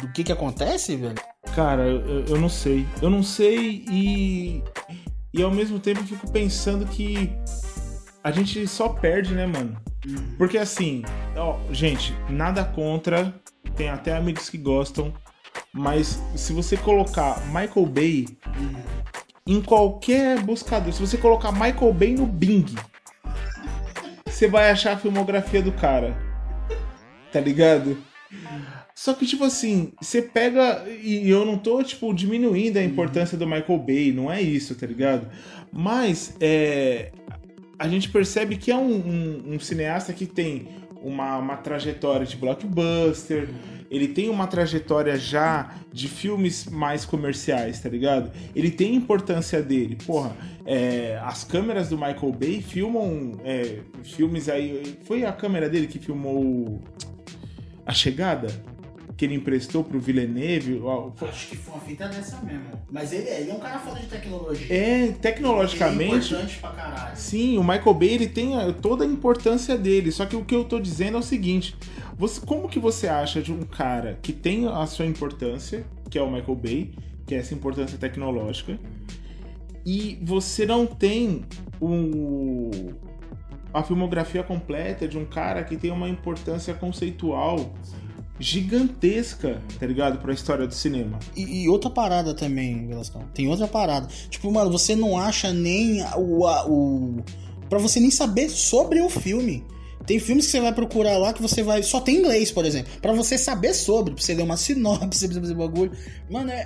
Speaker 2: do que que acontece, velho?
Speaker 1: Cara, eu, eu não sei. Eu não sei e. E ao mesmo tempo fico pensando que a gente só perde, né, mano? Uhum. Porque assim, ó, gente, nada contra. Tem até amigos que gostam. Mas se você colocar Michael Bay em qualquer buscador, se você colocar Michael Bay no Bing, você vai achar a filmografia do cara. Tá ligado? Só que, tipo assim, você pega. E eu não tô, tipo, diminuindo a importância do Michael Bay, não é isso, tá ligado? Mas é, a gente percebe que é um, um, um cineasta que tem uma, uma trajetória de blockbuster ele tem uma trajetória já de filmes mais comerciais, tá ligado? Ele tem importância dele. Porra, é, as câmeras do Michael Bay filmam é, filmes aí. Foi a câmera dele que filmou A Chegada? Que ele emprestou pro Villeneuve.
Speaker 2: Acho que foi uma fita dessa mesmo. Mas ele, ele é um cara foda de tecnologia.
Speaker 1: É,
Speaker 2: Ele é
Speaker 1: tecnologicamente.
Speaker 2: importante pra caralho.
Speaker 1: Sim, o Michael Bay ele tem toda a importância dele. Só que o que eu tô dizendo é o seguinte: você, como que você acha de um cara que tem a sua importância, que é o Michael Bay, que é essa importância tecnológica, e você não tem o, a filmografia completa de um cara que tem uma importância conceitual gigantesca, tá ligado? Pra história do cinema.
Speaker 2: E, e outra parada também, Velascão. Tem outra parada. Tipo, mano, você não acha nem o. a- o pra você nem saber sobre o filme. Tem filmes que você vai procurar lá que você vai. Só tem inglês, por exemplo. Pra você saber sobre, pra você ler uma sinopse, (laughs) pra você fazer bagulho. Mano, é.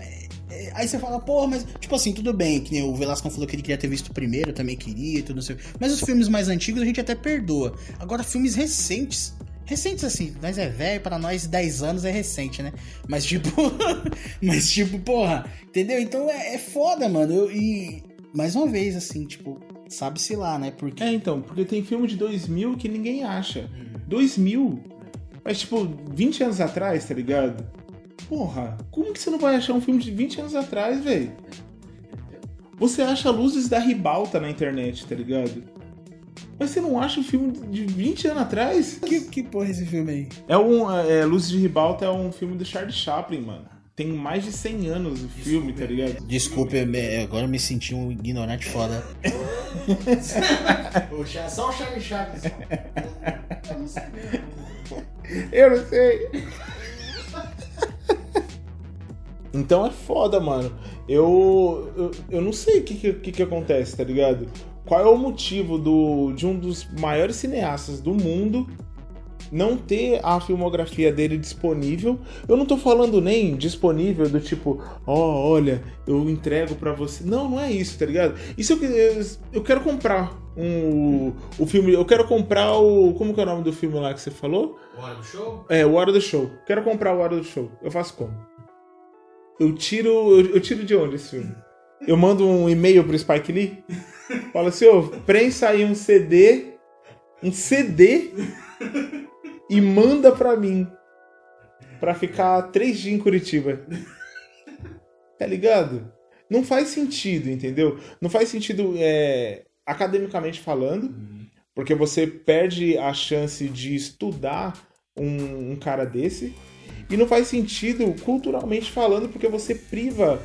Speaker 2: é- Aí você fala, porra, mas. Tipo assim, tudo bem, que o Velasco falou que ele queria ter visto primeiro, eu também queria tudo, não sei. Mas os filmes mais antigos a gente até perdoa. Agora, filmes recentes. Recentes assim, nós é velho, para nós 10 anos é recente, né? Mas tipo. (laughs) mas tipo, porra, entendeu? Então é, é foda, mano. Eu- e. Mais uma vez, assim, tipo, sabe-se lá, né? Porque.
Speaker 1: É, então, porque tem filme de 2000 que ninguém acha. 2000? Mas, tipo, 20 anos atrás, tá ligado? Porra, como que você não vai achar um filme de 20 anos atrás, velho? Você acha luzes da ribalta na internet, tá ligado? Mas você não acha um filme de 20 anos atrás?
Speaker 2: Que, que porra é esse filme aí?
Speaker 1: É um. É, Luzes de Ribalta é um filme do Charlie Chaplin, mano. Tem mais de 100 anos o filme, tá ligado?
Speaker 2: Desculpa, eu agora eu me senti um ignorante foda. (laughs) Só o Charlie Chaves.
Speaker 1: Eu não sei. Então é foda, mano. Eu, eu, eu não sei o que, que, que que acontece, tá ligado? Qual é o motivo do, de um dos maiores cineastas do mundo não ter a filmografia dele disponível? Eu não tô falando nem disponível do tipo, ó, olha, eu entrego pra você. Não, não é isso, tá ligado? Isso eu, eu, eu quero comprar um, o filme, eu quero comprar o. Como que é o nome do filme lá que você falou?
Speaker 2: Hora do show?
Speaker 1: É, o Hora do Show. Quero comprar o Hora do Show. Eu faço como? Eu tiro. Eu, eu tiro de onde esse filme? Eu mando um e-mail pro Spike Lee? Falo assim, ô, prensa aí um CD. Um CD e manda pra mim. Pra ficar três dias em Curitiba. Tá ligado? Não faz sentido, entendeu? Não faz sentido é, academicamente falando. Porque você perde a chance de estudar um, um cara desse. E não faz sentido culturalmente falando, porque você priva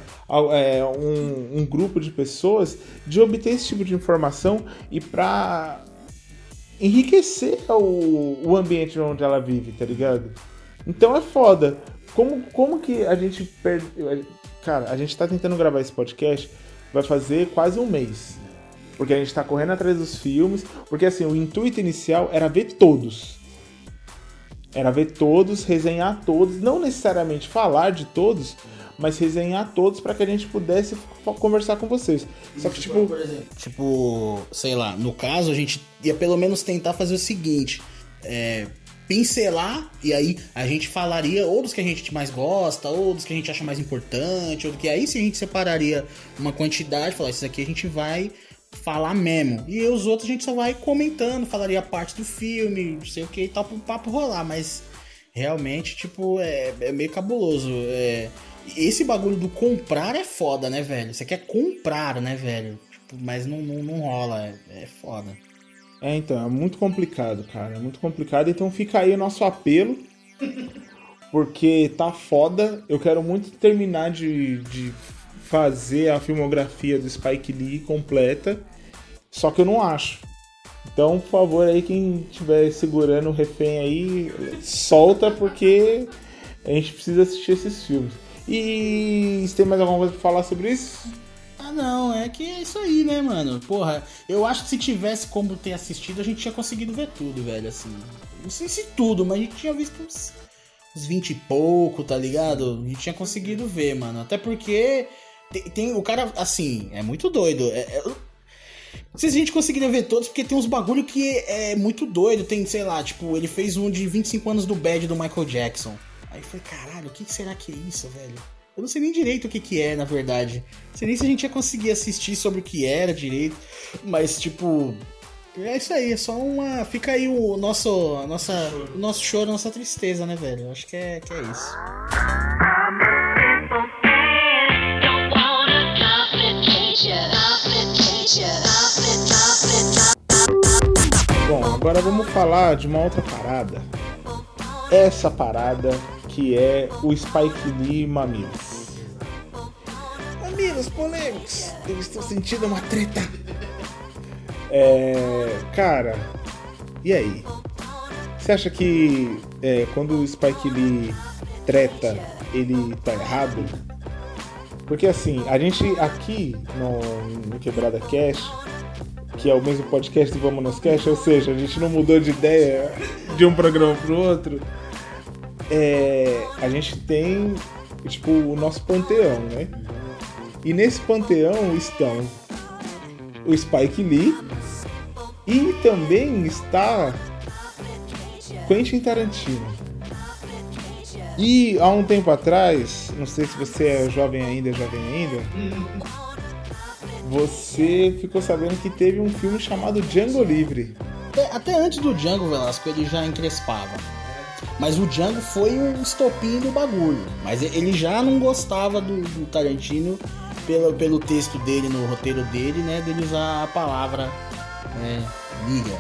Speaker 1: é, um, um grupo de pessoas de obter esse tipo de informação e pra enriquecer o, o ambiente onde ela vive, tá ligado? Então é foda. Como, como que a gente. Cara, a gente tá tentando gravar esse podcast, vai fazer quase um mês. Porque a gente tá correndo atrás dos filmes. Porque assim, o intuito inicial era ver todos. Era ver todos, resenhar todos. Não necessariamente falar de todos, mas resenhar todos para que a gente pudesse conversar com vocês. Só que, tipo.
Speaker 2: por exemplo, tipo, sei lá, no caso a gente ia pelo menos tentar fazer o seguinte: é, pincelar, e aí a gente falaria ou dos que a gente mais gosta, ou dos que a gente acha mais importante, ou do que aí sim a gente separaria uma quantidade, falar, esses aqui a gente vai falar mesmo. E os outros a gente só vai comentando, falaria parte do filme, não sei o que e tal, pro papo rolar, mas realmente, tipo, é, é meio cabuloso. É, esse bagulho do comprar é foda, né, velho? Você quer comprar, né, velho? Tipo, mas não, não, não rola, é, é foda.
Speaker 1: É, então, é muito complicado, cara. É muito complicado. Então fica aí o nosso apelo. (laughs) Porque tá foda. Eu quero muito terminar de, de fazer a filmografia do Spike Lee completa. Só que eu não acho. Então, por favor, aí, quem estiver segurando o refém aí, solta, porque a gente precisa assistir esses filmes. E você tem mais alguma coisa pra falar sobre isso?
Speaker 2: Ah, não, é que é isso aí, né, mano? Porra, eu acho que se tivesse como ter assistido, a gente tinha conseguido ver tudo, velho, assim. Não sei se tudo, mas a gente tinha visto uns, uns 20 e pouco, tá ligado? A gente tinha conseguido ver, mano. Até porque tem, tem- o cara, assim, é muito doido. É, é- não sei se a gente conseguiria ver todos, porque tem uns bagulho que é muito doido. Tem, sei lá, tipo, ele fez um de 25 anos do Bad do Michael Jackson. Aí falei, caralho, o que será que é isso, velho? Eu não sei nem direito o que que é, na verdade. Não sei nem se a gente ia conseguir assistir sobre o que era direito. Mas, tipo, É isso aí, é só uma. Fica aí o nosso, a nossa, o nosso choro, a nossa tristeza, né, velho? Eu acho que é, que é isso.
Speaker 1: Agora vamos falar de uma outra parada. Essa parada que é o Spike Lee Mamilos. Mamilos polêmicos, eu estou sentindo uma treta. É. Cara, e aí? Você acha que é, quando o Spike Lee treta, ele tá errado? Porque assim, a gente aqui no, no Quebrada Cash, que é o mesmo podcast do Vamos Nos Cash, ou seja, a gente não mudou de ideia de um programa pro outro. É, a gente tem, tipo, o nosso panteão, né? E nesse panteão estão o Spike Lee e também está Quentin Tarantino. E há um tempo atrás, não sei se você é jovem ainda, jovem ainda, você ficou sabendo que teve um filme chamado Django Livre.
Speaker 2: Até, até antes do Django Velasco ele já encrespava. Mas o Django foi o estopim do bagulho. Mas ele já não gostava do, do Tarantino pelo, pelo texto dele, no roteiro dele, né? Dele usar a palavra né, liga.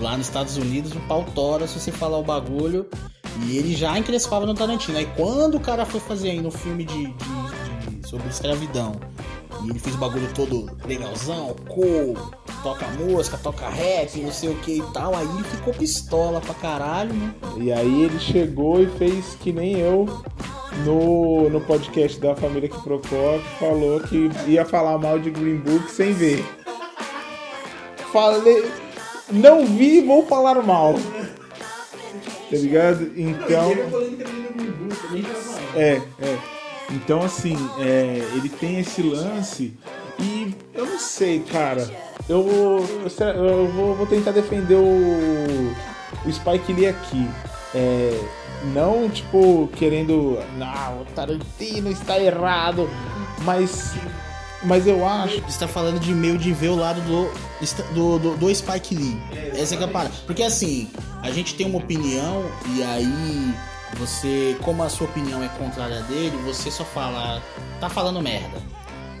Speaker 2: Lá nos Estados Unidos o pau tora se você falar o bagulho. E ele já encrespava no Tarantino. Aí quando o cara foi fazer aí no filme de, de- de- sobre escravidão, e ele fez o bagulho todo legalzão, cool, toca música, toca rap, não sei o que e tal, aí ele ficou pistola pra caralho, né?
Speaker 1: E aí ele chegou e fez que nem eu no, no podcast da família que Procó, que falou que ia falar mal de Green Book sem ver. Falei. Não vi, vou falar mal. Tá ligado? Então. É, é. Então, assim, é, ele tem esse lance e eu não sei, cara. Eu, eu, vou, vou tentar defender o, o Spike Lee aqui. É, não, tipo, querendo. Não, o Tarantino está errado. Mas. Mas eu acho.
Speaker 2: Você tá falando de meio de ver o lado do, do, do, do Spike Lee. Essa que é a parada. Porque assim, a gente tem uma opinião e aí você, como a sua opinião é contrária dele, você só fala, tá falando merda.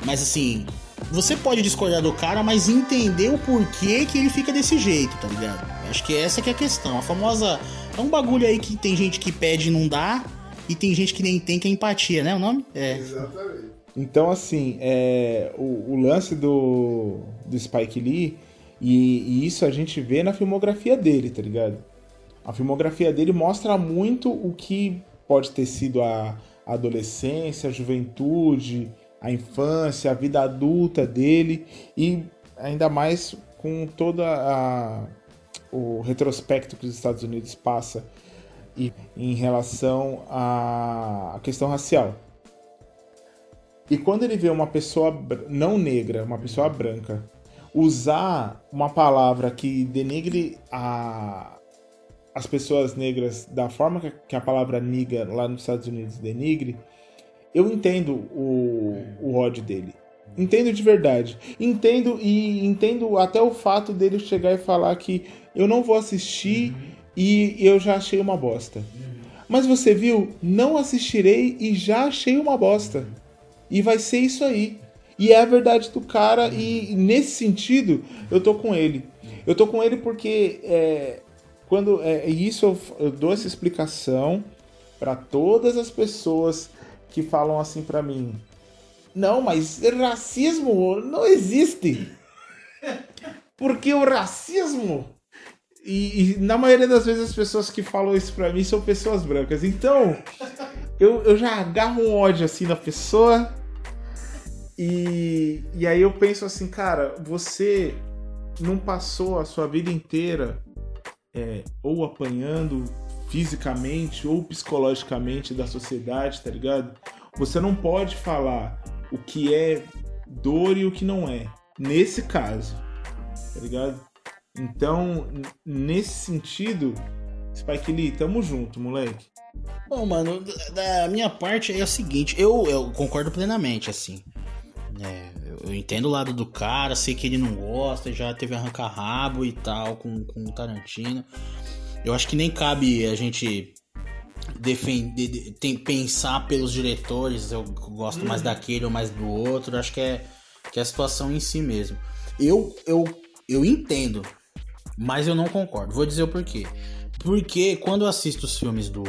Speaker 2: Mas assim, você pode discordar do cara, mas entender o porquê que ele fica desse jeito, tá ligado? Acho que essa que é a questão. A famosa. É um bagulho aí que tem gente que pede e não dá, e tem gente que nem tem, que é empatia, né? O nome? É.
Speaker 1: Então, assim, é, o, o lance do, do Spike Lee, e, e isso a gente vê na filmografia dele, tá ligado? A filmografia dele mostra muito o que pode ter sido a adolescência, a juventude, a infância, a vida adulta dele, e ainda mais com toda a o retrospecto que os Estados Unidos passa e, em relação à questão racial. E quando ele vê uma pessoa não negra, uma pessoa branca, usar uma palavra que denigre a, as pessoas negras da forma que, a palavra niga lá nos Estados Unidos denigre, eu entendo o, o ódio dele. Entendo de verdade. Entendo e entendo até o fato dele chegar e falar que eu não vou assistir e eu já achei uma bosta. Mas você viu? Não assistirei e já achei uma bosta. E vai ser isso aí. E é a verdade do cara, e nesse sentido, eu tô com ele. Eu tô com ele porque é, quando é, isso eu, eu dou essa explicação para todas as pessoas que falam assim pra mim. Não, mas racismo não existe. Porque o racismo. E, e na maioria das vezes as pessoas que falam isso pra mim são pessoas brancas. Então, eu, eu já agarro um ódio assim na pessoa. E, e aí eu penso assim, cara, você não passou a sua vida inteira é, ou apanhando fisicamente ou psicologicamente da sociedade, tá ligado? Você não pode falar o que é dor e o que não é. Nesse caso, tá ligado? Então, nesse sentido, Spike Lee, tamo junto, moleque.
Speaker 2: Bom, mano, da minha parte é o seguinte, eu, eu concordo plenamente, assim. É, eu- entendo o lado do cara, sei que ele não gosta, já teve arranca-rabo e tal com, com o Tarantino. Eu acho que nem cabe a gente defender, de- tem, pensar pelos diretores, eu gosto mais daquele ou mais do outro, acho que é, que é a situação em si mesmo. Eu, eu, eu entendo, mas eu não concordo. Vou dizer o porquê. Porque quando eu assisto os filmes do,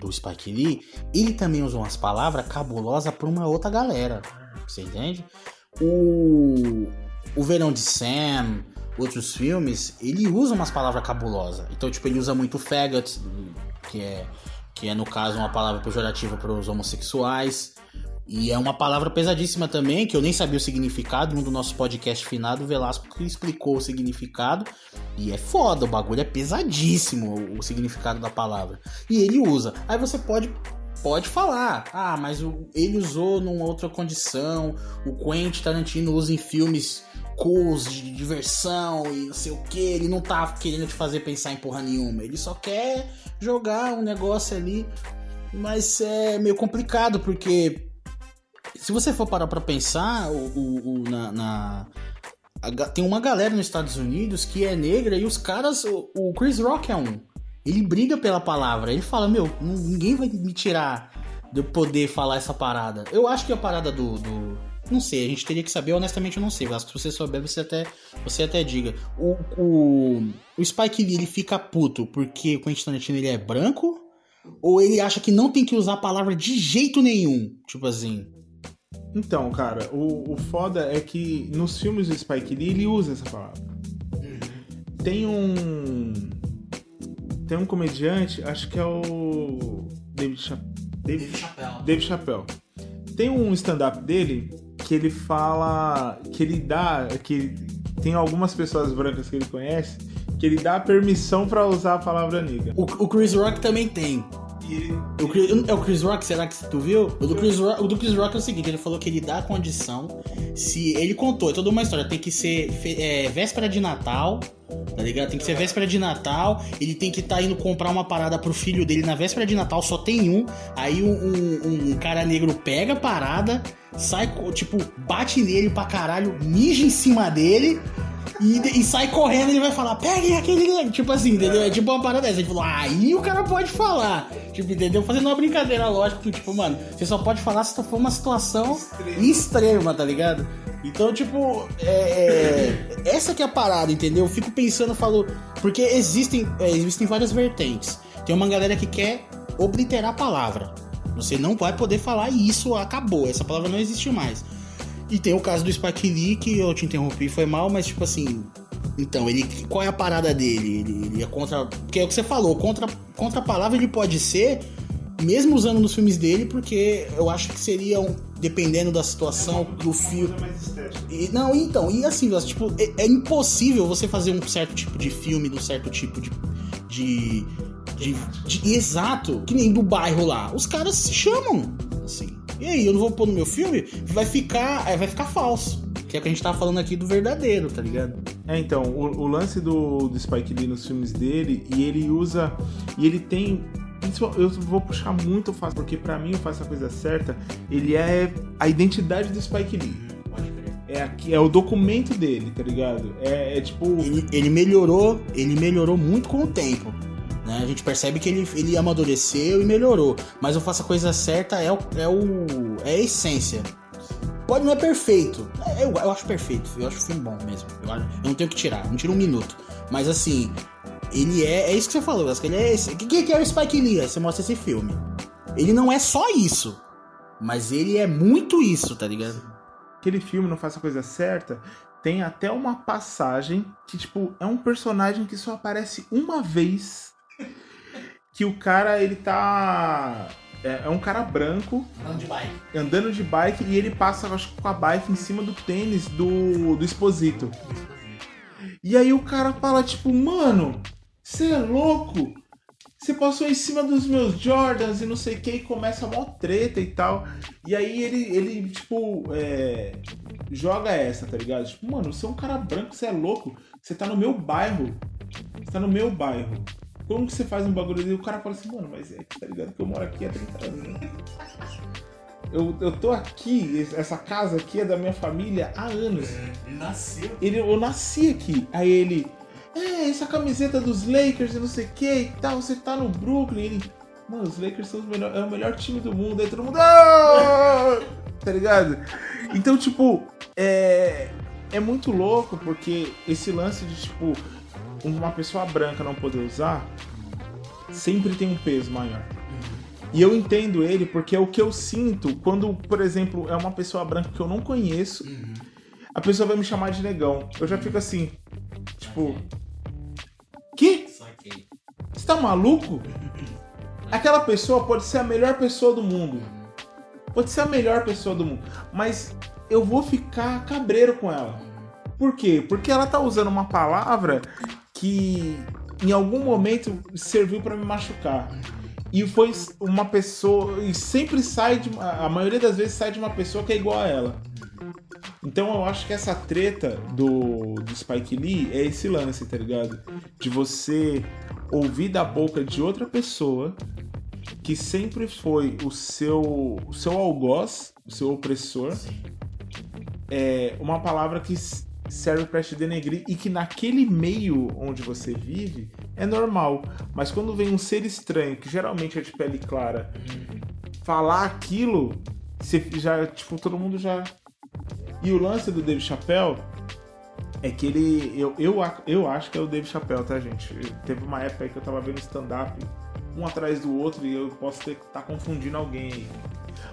Speaker 2: do Spike Lee, ele também usa umas palavras cabulosas pra uma outra galera. Você entende? O, o Verão de Sam, outros filmes, ele usa umas palavras cabulosas. Então, tipo, ele usa muito faggot, que é, que é no caso uma palavra pejorativa para os homossexuais. E é uma palavra pesadíssima também, que eu nem sabia o significado. Um do nosso podcast finado, o Velasco que explicou o significado. E é foda, o bagulho é pesadíssimo o, o significado da palavra. E ele usa. Aí você pode pode falar. Ah, mas o- ele usou numa outra condição. O Quentin Tarantino usa em filmes cools de diversão e não sei o que. Ele não tá querendo te fazer pensar em porra nenhuma. Ele só quer jogar um negócio ali. Mas é meio complicado, porque se você for parar pra pensar, o, o- o- na, na- tem uma galera nos Estados Unidos que é negra e os caras. O Chris Rock é um. Ele briga pela palavra. Ele fala: Meu, ninguém vai me tirar de eu poder falar essa parada. Eu acho que a parada do. do- não sei, a gente teria que saber, honestamente eu não sei. Vasco, se você souber, você até, você até diga. O, o, o Spike Lee ele fica puto porque o Quentin Tarantino ele é branco? Ou ele acha que não tem que usar a palavra de jeito nenhum? Tipo assim.
Speaker 1: Então, cara, o, o foda é que nos filmes do Spike Lee ele usa essa palavra. Tem um. Tem um comediante, acho que é o. David, Cha... David...
Speaker 2: Chapéu.
Speaker 1: Dave Chappelle. Tem um stand-up dele que ele fala. que ele dá. que tem algumas pessoas brancas que ele conhece que ele dá permissão pra usar a palavra nigga.
Speaker 2: O, o Chris Rock também tem.
Speaker 1: Ele.
Speaker 2: O Chris- é o Chris Rock, será que tu viu? O do, Chris Rock, o do Chris Rock é o seguinte, ele falou que ele dá a condição, se ele contou, é toda uma história, tem que ser é, véspera de Natal, tá ligado? Tem que ser véspera de Natal, ele tem que estar indo comprar uma parada pro filho dele na véspera de Natal, só tem um, aí um, um- um cara negro pega a parada, sai, tipo, bate nele pra caralho, mija em cima dele, e, e sai correndo ele vai falar, peguem aquele. Tipo assim, entendeu? É tipo uma parada dessa. Ele falou, aí o cara pode falar. Tipo, entendeu? Fazendo uma brincadeira, lógico, que, tipo, mano, você só pode falar se for uma situação extrema, tá ligado? Então, tipo, é, é, essa que é a parada, entendeu? Eu fico pensando, falo. Porque existem, é, existem várias vertentes. Tem uma galera que quer obliterar a palavra. Você não vai poder falar isso, acabou. Essa palavra não existe mais. E tem o caso do Spike Lee, que eu te interrompi, foi mal, mas tipo assim. Então, ele. Qual é a parada dele? Ele, ele é contra. Porque é o que você falou, contra, contra a palavra ele pode ser, mesmo usando nos filmes dele, porque eu acho que seria um. Dependendo da situação, do filme. E- não, então, e assim, tipo, é, é impossível você fazer um certo tipo de filme, de um certo tipo de. de, de, de- exato, que nem do bairro lá. Os caras se chamam. E aí, eu não vou pôr no meu filme, vai ficar. é, vai ficar falso. Que é o que a gente tava falando aqui do verdadeiro, tá ligado?
Speaker 1: É, então, o, o lance do, do Spike Lee nos filmes dele, e ele usa. E ele tem. Eu vou puxar muito fácil, porque pra mim eu faço a coisa certa. Ele é a identidade do Spike Lee. É, aqui, é o documento dele, tá ligado? É, é tipo.
Speaker 2: Ele, ele melhorou, ele melhorou muito com o tempo. Né? A gente percebe que ele, ele amadureceu e melhorou. Mas eu faço a coisa certa é o, é o. é a essência. Pode não é perfeito. É, Eu, eu acho perfeito. Eu acho o filme bom mesmo. Eu, eu não tenho que tirar, não tiro um minuto. Mas assim, ele é. É isso que você falou, Gasca. Ele é esse. O que, que é o Spike Lee? Aí você mostra esse filme. Ele não é só isso. Mas ele é muito isso, tá ligado?
Speaker 1: Aquele filme Não Faça a Coisa Certa tem até uma passagem que, tipo, é um personagem que só aparece uma vez. Que o cara, ele tá. É, é um cara branco
Speaker 2: Falando de bike.
Speaker 1: andando de bike e ele passa, acho que com a bike em cima do tênis do, do Exposito. E aí o cara fala, tipo, mano, você é louco? Você passou em cima dos meus Jordans e não sei o que, e começa a mó treta e tal. E aí ele, ele tipo, é, joga essa, tá ligado? Tipo, mano, você é um cara branco, você é louco. Você tá no meu bairro. Você tá no meu bairro. Como que você faz um bagulho desse? O cara fala assim, mano, mas é tá ligado que eu moro aqui há 30 anos, né? Eu, eu tô aqui, essa casa aqui é da minha família há anos.
Speaker 2: Ele nasceu.
Speaker 1: Ele, eu nasci aqui. Aí ele, é, essa camiseta dos Lakers e não sei o que e tal, você tá no Brooklyn. Ele, mano, os Lakers são os melhor, é o melhor time do mundo. Aí todo mundo, "Ah!" tá ligado? Então, tipo, é, é muito louco porque esse lance de, tipo, uma pessoa branca não poder usar sempre tem um peso maior. E eu entendo ele porque é o que eu sinto quando, por exemplo, é uma pessoa branca que eu não conheço, a pessoa vai me chamar de negão. Eu já fico assim, tipo, que? Você tá maluco? Aquela pessoa pode ser a melhor pessoa do mundo. Pode ser a melhor pessoa do mundo. Mas eu vou ficar cabreiro com ela. Por quê? Porque ela tá usando uma palavra que em algum momento serviu pra me machucar. E foi uma pessoa. E sempre sai de. A maioria das vezes sai de uma pessoa que é igual a ela. Então eu acho que essa treta do, do Spike Lee é esse lance, tá ligado? De você ouvir da boca de outra pessoa que sempre foi o seu, o seu algoz, o seu opressor, é uma palavra que serve pra te denegrir e que naquele meio onde você vive é normal. Mas quando vem um ser estranho, que geralmente é de pele clara, falar aquilo, você já, tipo, todo mundo já. E o lance do Dave Chappelle é que ele. Eu, eu, eu acho que é o Dave Chappelle, tá, gente? Teve uma época aí que eu tava vendo stand-up um atrás do outro e eu posso estar tá confundindo alguém aí.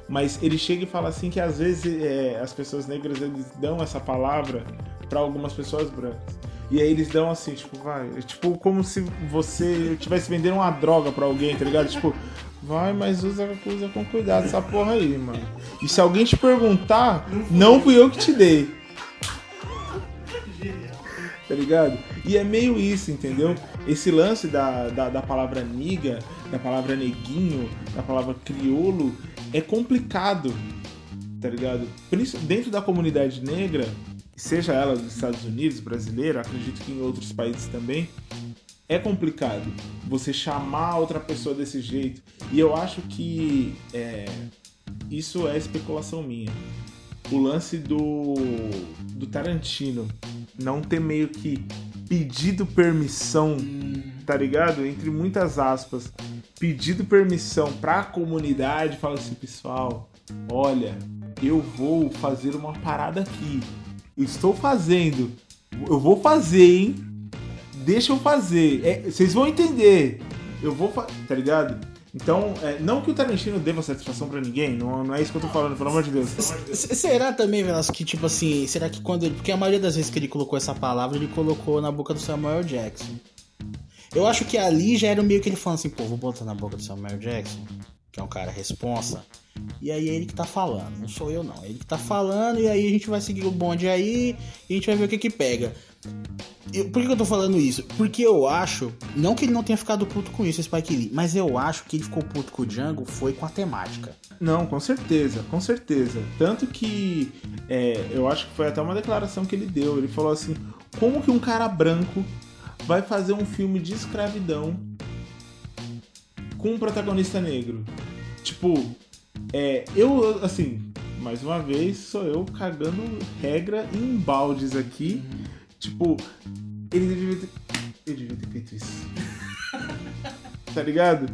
Speaker 1: Mas ele chega e fala assim que às vezes é, as pessoas negras eles dão essa palavra pra algumas pessoas brancas. E aí eles dão assim, tipo, vai, é tipo como se você estivesse vendendo uma droga pra alguém, tá ligado? Tipo, vai, mas usa, usa com cuidado essa porra aí, mano. E se alguém te perguntar, não fui eu que te dei. Tá ligado? E é meio isso, entendeu? Esse lance da, da, da palavra niga, da palavra neguinho, da palavra criolo, é complicado, tá ligado? Dentro da comunidade negra, seja ela dos Estados Unidos, brasileira, acredito que em outros países também, é complicado você chamar outra pessoa desse jeito. E eu acho que é, isso é especulação minha. O lance do, do Tarantino não ter meio que pedido permissão, tá ligado? Entre muitas aspas, pedido permissão pra comunidade, fala assim, pessoal, olha, eu vou fazer uma parada aqui. Estou fazendo. Eu vou fazer, hein? Deixa eu fazer. É, vocês vão entender. Eu vou fazer. Tá ligado? Então, é, não que o Tarantino deva satisfação pra ninguém, não, não é isso que eu tô falando, pelo amor de Deus.
Speaker 2: S- Será também, Velasco, que tipo assim, será que quando ele. Porque a maioria das vezes que ele colocou essa palavra, ele colocou na boca do Samuel Jackson. Eu acho que ali já era meio que ele falando assim, pô, vou botar na boca do Samuel Jackson, que é um cara responsa. E aí é ele que tá falando, não sou eu não. É ele que tá falando, e aí a gente vai seguir o bonde aí e a gente vai ver o que que pega. Eu- por que eu tô falando isso? Porque eu acho, não que ele não tenha ficado puto com isso, Spike Lee, mas eu acho que ele ficou puto com o Django foi com a temática.
Speaker 1: Não, com certeza, com certeza. Tanto que é, eu acho que foi até uma declaração que ele deu. Ele falou assim: como que um cara branco vai fazer um filme de escravidão com um protagonista negro? Tipo, é, eu, assim, mais uma vez, sou eu cagando regra em baldes aqui. Tipo, ele devia ter, ele devia ter feito isso. (laughs) tá ligado?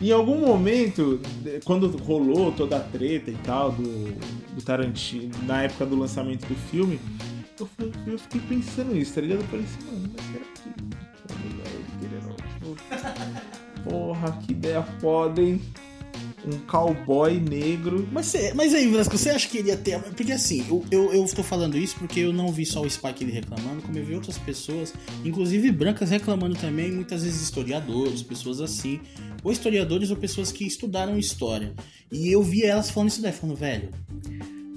Speaker 1: Em algum momento, quando rolou toda a treta e tal do, do Tarantino, na época do lançamento do filme, eu, fui- eu fiquei pensando nisso, tá ligado? Eu falei assim, mano, mas será que. ele Porra, que ideia foda, hein? Um cowboy negro.
Speaker 2: Mas, cê- mas aí, Velasco, você acha que ele ia ter. Porque assim, eu, eu, eu tô falando isso porque eu não vi só o Spike ele reclamando, como eu vi outras pessoas, inclusive brancas reclamando também, muitas vezes historiadores, pessoas assim, ou historiadores ou pessoas que estudaram história. E eu vi elas falando isso daí, falando, velho,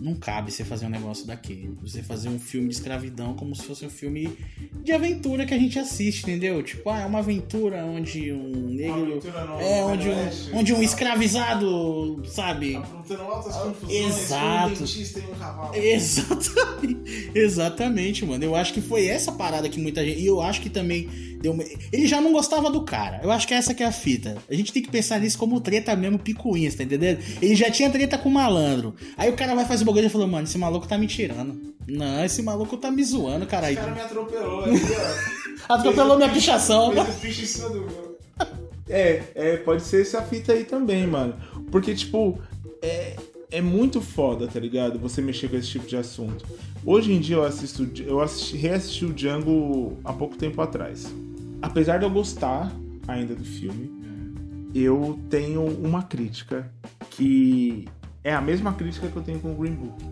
Speaker 2: não cabe você fazer um negócio daquele. Você fazer um filme de escravidão como se fosse um filme de aventura que a gente assiste, entendeu? Tipo, ah, é uma aventura onde um negro. É, onde
Speaker 1: Oeste,
Speaker 2: um, onde um escravizado, sabe?
Speaker 1: Aprontando altas confusões
Speaker 2: Exato.
Speaker 1: um.
Speaker 2: Exatamente, (laughs) exatamente, mano. Eu acho que foi essa parada que muita gente. E eu acho que também deu. uma- Ele já não gostava do cara. Eu acho que essa que é a fita. A gente tem que pensar nisso como treta mesmo picuinhas, tá entendendo? Ele já tinha treta com o malandro. Aí o cara vai fazer o bagulho e falou, mano, esse maluco tá me tirando. Não, esse maluco tá me zoando, caralho.
Speaker 1: cara me atropelou (laughs) ali, ó.
Speaker 2: Atropelou minha pichação.
Speaker 1: Fez em cima do meu. É, é, pode ser essa fita aí também, mano. Porque, tipo, é, é muito foda, tá ligado? Você mexer com esse tipo de assunto. Hoje em dia eu assisto. Eu assisti, reassisti o Django há pouco tempo atrás. Apesar de eu gostar ainda do filme, eu tenho uma crítica que é a mesma crítica que eu tenho com o Green Book.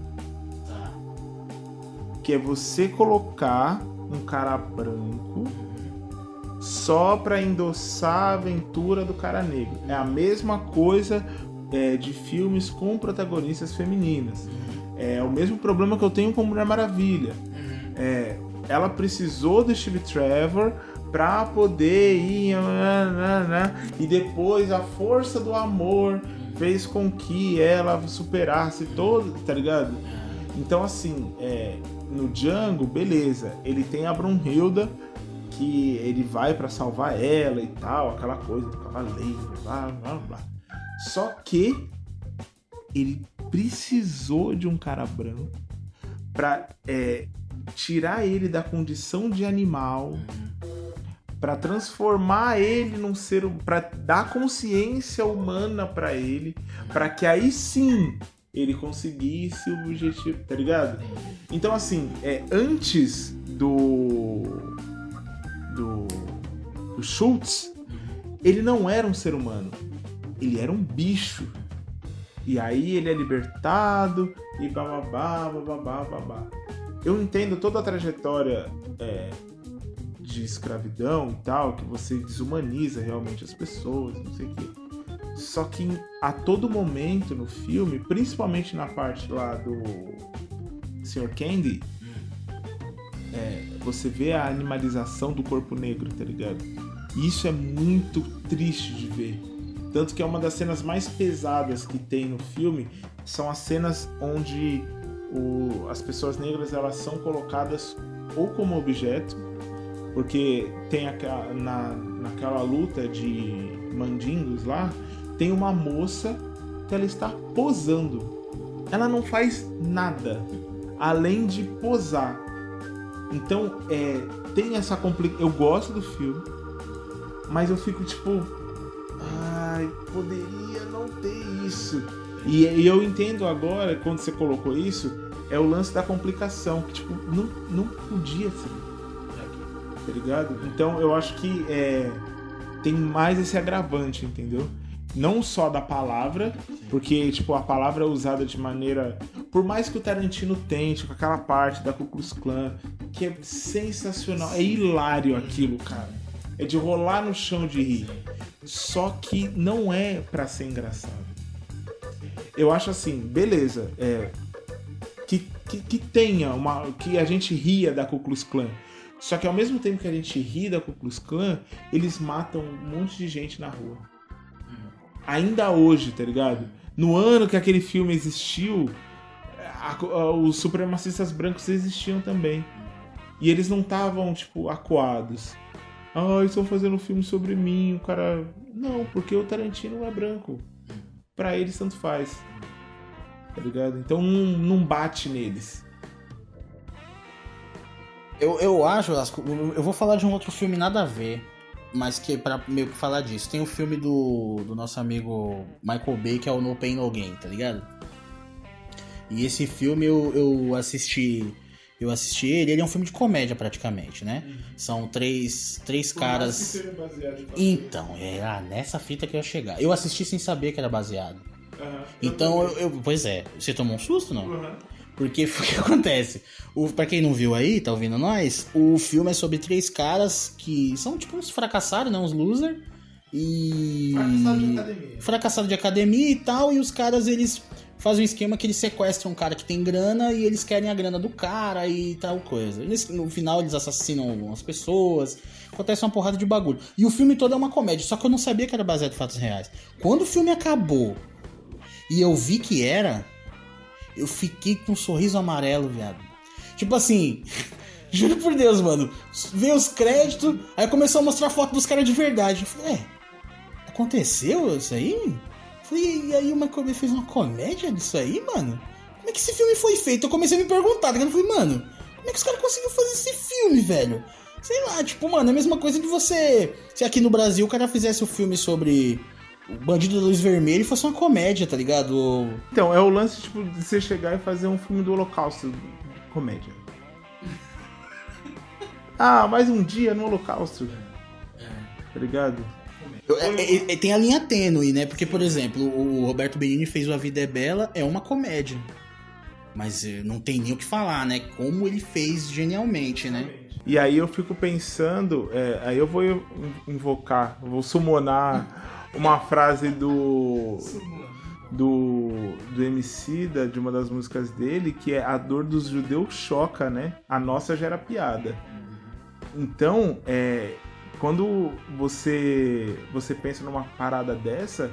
Speaker 1: Que é você colocar um cara branco só pra endossar a aventura do cara negro. É a mesma coisa é, de filmes com protagonistas femininas. É o mesmo problema que eu tenho com Mulher Maravilha. É, ela precisou do Steve Trevor pra poder ir né, né, né, e depois a força do amor fez com que ela superasse todo, tá ligado? Então assim, é, no Django, beleza, ele tem a Brunhilda que ele vai pra salvar ela e tal, aquela coisa do cavaleiro, blá blá blá. Só que ele precisou de um cara branco pra é, tirar ele da condição de animal, pra transformar ele num ser, pra dar consciência humana pra ele, pra que aí sim ele conseguisse o objetivo, tá ligado? Então assim, é antes do do, do Schultz, ele não era um ser humano, ele era um bicho. E aí ele é libertado e bababá, bababá, babá. Eu entendo toda a trajetória é, de escravidão e tal, que você desumaniza realmente as pessoas, não sei o quê. Só que a todo momento no filme, principalmente na parte lá do Sr. Candy, é, você vê a animalização do corpo negro, tá ligado? E isso é muito triste de ver. Tanto que é uma das cenas mais pesadas que tem no filme são as cenas onde o- as pessoas negras elas são colocadas ou como objeto, porque tem aquela, na, naquela luta de mandingos lá, tem uma moça que ela está posando. Ela não faz nada além de posar. Então, é, tem essa complicação. Eu gosto do filme, mas eu fico tipo. Ai, poderia não ter isso. E, e eu entendo agora, quando você colocou isso, é o lance da complicação. Que, tipo, não, não podia ser. Tá ligado? Então, eu acho que é, tem mais esse agravante, entendeu? Não só da palavra, porque, tipo, a palavra é usada de maneira. Por mais que o Tarantino tente, com aquela parte da Ku Klux Klan, que é sensacional, é hilário aquilo, cara. É de rolar no chão de rir. Só que não é pra ser engraçado. Eu acho assim, beleza, é. Que, que, que tenha uma. Que a gente ria da Ku Klux Klan. Só que ao mesmo tempo que a gente ri da Ku Klux Klan, eles matam um monte de gente na rua. Ainda hoje, tá ligado? No ano que aquele filme existiu, a- a- os supremacistas brancos existiam também. E eles não estavam, tipo, acuados. Ah, estão fazendo um filme sobre mim, o cara. Não, porque o Tarantino é branco. Pra eles, tanto faz. Tá ligado? Então não, não bate neles.
Speaker 2: Eu, eu acho, eu vou falar de um outro filme nada a ver, mas que pra meio que falar disso. Tem o filme do, do nosso amigo Michael Bay, que é o No Pain No Gain, tá ligado? E esse filme eu, eu assisti. Eu assisti ele, ele é um filme de comédia praticamente, né? São três, três caras. Então, é ah, nessa fita que eu ia chegar. Eu assisti sem saber que era baseado. Então, eu, eu- pois é. Você tomou um susto, não? Porque o que (laughs) acontece? O, pra quem não viu aí, tá ouvindo nós, o filme é sobre três caras que são tipo uns fracassados, né? Uns loser. E.
Speaker 1: Fracassado de academia.
Speaker 2: Fracassado de academia e tal, e os caras eles fazem um esquema que eles sequestram um cara que tem grana e eles querem a grana do cara e tal coisa. Eles- no final eles assassinam as pessoas, acontece uma porrada de bagulho. E o filme todo é uma comédia, só que eu não sabia que era baseado em fatos reais. Quando o filme acabou e eu vi que era, eu fiquei com um sorriso amarelo, viado. Tipo assim, (laughs) juro por Deus, mano. Veio os créditos, aí começou a mostrar foto dos caras de verdade. Eu falei, é, aconteceu isso aí? Falei, e aí o Michael Bay fez uma comédia disso aí, mano? Como é que esse filme foi feito? Eu comecei a me perguntar, tá? Eu falei, mano, como é que os caras conseguiram fazer esse filme, velho? Sei lá, tipo, mano, é a mesma coisa de você. Se aqui no Brasil o cara fizesse o filme sobre o bandido da luz vermelha fosse uma comédia, tá ligado?
Speaker 1: Então, é o lance, tipo, de você chegar e fazer um filme do Holocausto, comédia. (laughs) Ah, mais um dia no Holocausto. Tá ligado?
Speaker 2: É, é- é- tem a linha tênue, né? Porque, por exemplo, o Roberto Benigni fez O A Vida é Bela, é uma comédia. Mas eh, não tem nem o que falar, né? Como ele fez genialmente, né?
Speaker 1: E aí eu fico pensando, é, aí eu vou in- invocar, vou summonar (laughs) uma frase do do do Emicida, de uma das músicas dele, que é a dor dos judeus choca, né? A nossa gera piada. Então, é, quando você você pensa numa parada dessa,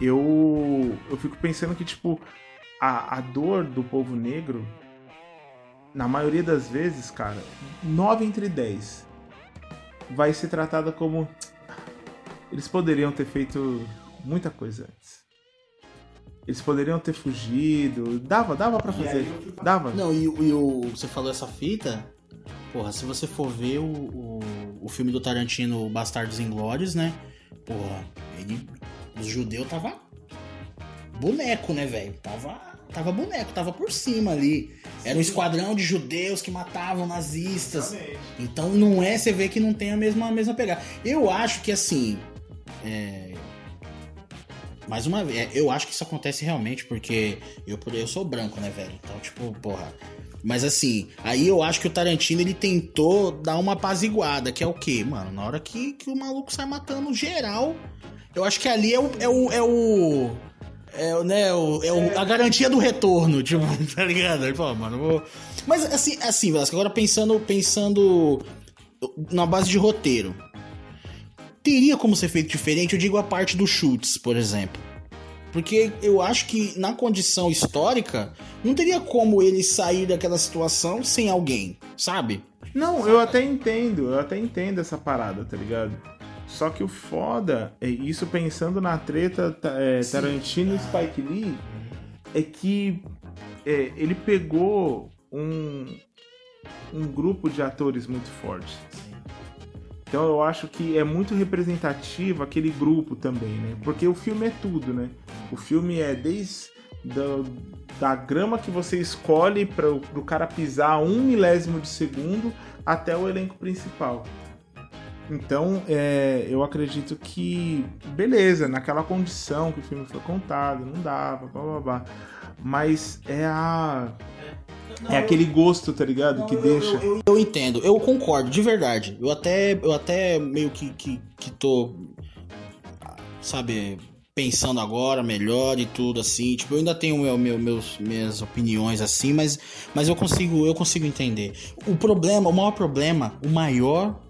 Speaker 1: eu eu fico pensando que tipo a, a dor do povo negro na maioria das vezes, cara, 9 entre 10 vai ser tratada como eles poderiam ter feito muita coisa antes. Eles poderiam ter fugido, dava, dava para fazer. Dava.
Speaker 2: Não, e, o- e o, você falou essa fita. Porra, se você for ver o, o, o filme do Tarantino Bastardos Inglórios, né? Porra, ele. Os judeus tava. Boneco, né, velho? Tava. Tava boneco, tava por cima ali. Era um esquadrão de judeus que matavam nazistas. Então não é, você vê que não tem a mesma, a mesma pegada. Eu acho que assim. É... Mais uma vez, é, eu acho que isso acontece realmente porque eu, eu sou branco, né, velho? Então, tipo, porra. Mas assim, aí eu acho que o Tarantino ele tentou dar uma apaziguada, que é o quê? Mano, na hora que, que o maluco sai matando geral, eu acho que ali é o. É o, é o é, né, o, é o- a garantia do retorno, (laughs) tipo, tá ligado? Ele falou, mano, vou... Mas assim, assim, Velasco, agora pensando, pensando na base de roteiro. Teria como ser feito diferente, eu digo a parte dos chutes, por exemplo. Porque eu acho que na condição histórica, não teria como ele sair daquela situação sem alguém, sabe?
Speaker 1: Não, eu até entendo, eu até entendo essa parada, tá ligado? Só que o foda, é isso pensando na treta ta- é, Tarantino e Spike Lee, é que é, ele pegou um, um grupo de atores muito forte. Então eu acho que é muito representativo aquele grupo também, né? Porque o filme é tudo, né? O filme é desde da, da grama que você escolhe para o cara pisar um milésimo de segundo até o elenco principal. Então, é, eu acredito que, beleza, naquela condição que o filme foi contado, não dava, blá blá blá. Mas é a. É aquele gosto, tá ligado? que deixa.
Speaker 2: Eu entendo, eu concordo, de verdade. Eu até, eu até meio que, que, que tô, sabe, pensando agora melhor e tudo assim. Tipo, eu ainda tenho meu, meu, meus, minhas opiniões assim, mas, mas eu consigo, eu consigo entender. O problema, o maior problema, o maior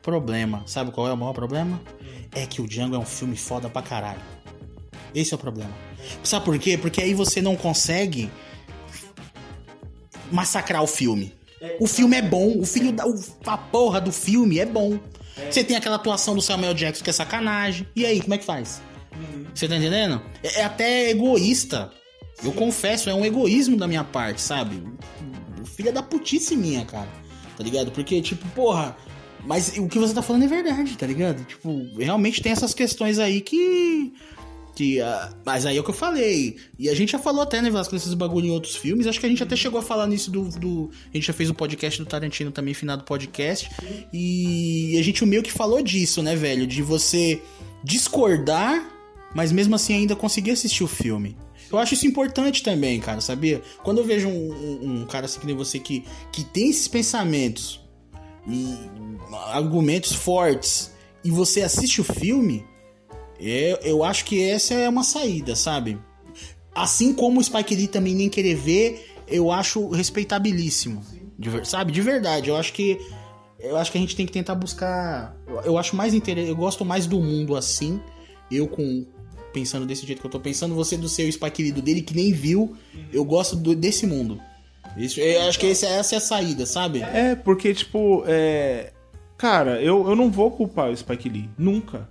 Speaker 2: problema, sabe qual é o maior problema? É que o Django é um filme foda pra caralho. Esse é o problema. Sabe por quê? Porque aí você não consegue massacrar o filme. O filme é bom, o filho da. a porra do filme é bom. Você tem aquela atuação do Samuel Jackson que é sacanagem. E aí, como é que faz? Você tá entendendo? É, é até egoísta. Eu confesso, é um egoísmo da minha parte, sabe? Filha da putice minha, cara. Tá ligado? Porque, tipo, porra. Mas o que você tá falando é verdade, tá ligado? Tipo, realmente tem essas questões aí que. Que, ah, mas aí é o que eu falei. E a gente já falou até, né, Vasco, desses bagulho em outros filmes. Acho que a gente até chegou a falar nisso do. do- a gente já fez o podcast do Tarantino também, finado podcast. E a gente meio que falou disso, né, velho? De você discordar, mas mesmo assim ainda conseguir assistir o filme. Eu acho isso importante também, cara, sabia? Quando eu vejo um, um- um cara assim que nem você que, que tem esses pensamentos e argumentos fortes e você assiste o filme, eu, eu acho que essa é uma saída, sabe? Assim como o Spike Lee também nem querer ver, eu acho respeitabilíssimo. De sabe? De verdade. Eu acho que. Eu acho que a gente tem que tentar buscar. eu- acho mais interessante. Eu gosto mais do mundo assim. Eu com. Pensando desse jeito que eu tô pensando, você do seu Spike Lee do dele que nem viu. Eu gosto do- desse mundo. Isso, eu acho que esse- essa é a saída, sabe?
Speaker 1: É, porque, tipo, é. Cara, eu, eu não vou culpar o Spike Lee. Nunca.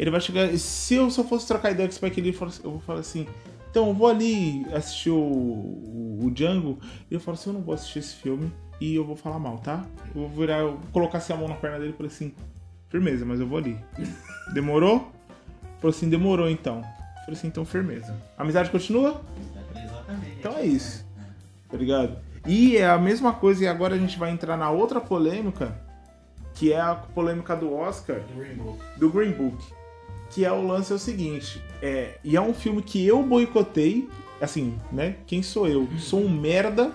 Speaker 1: Ele vai chegar. Se eu só fosse trocar ideia com o Spike Lee, eu falo- eu vou falar assim. Então, eu vou ali assistir o, o, o Django. E eu falo assim: eu não vou assistir esse filme. E eu vou falar mal, tá? Eu vou virar, eu vou colocar assim a mão na perna dele e falar assim: firmeza, mas eu vou ali. Demorou? Falou assim: demorou então. Eu falei assim: então, firmeza. A amizade continua? Então é isso. Tá ligado? E é a mesma coisa, e agora a gente vai entrar na outra polêmica, que é a polêmica do Oscar, do Green Book. Que é o lance é o seguinte, é, e é um filme que eu boicotei, assim, né? Quem sou eu? Sou um merda,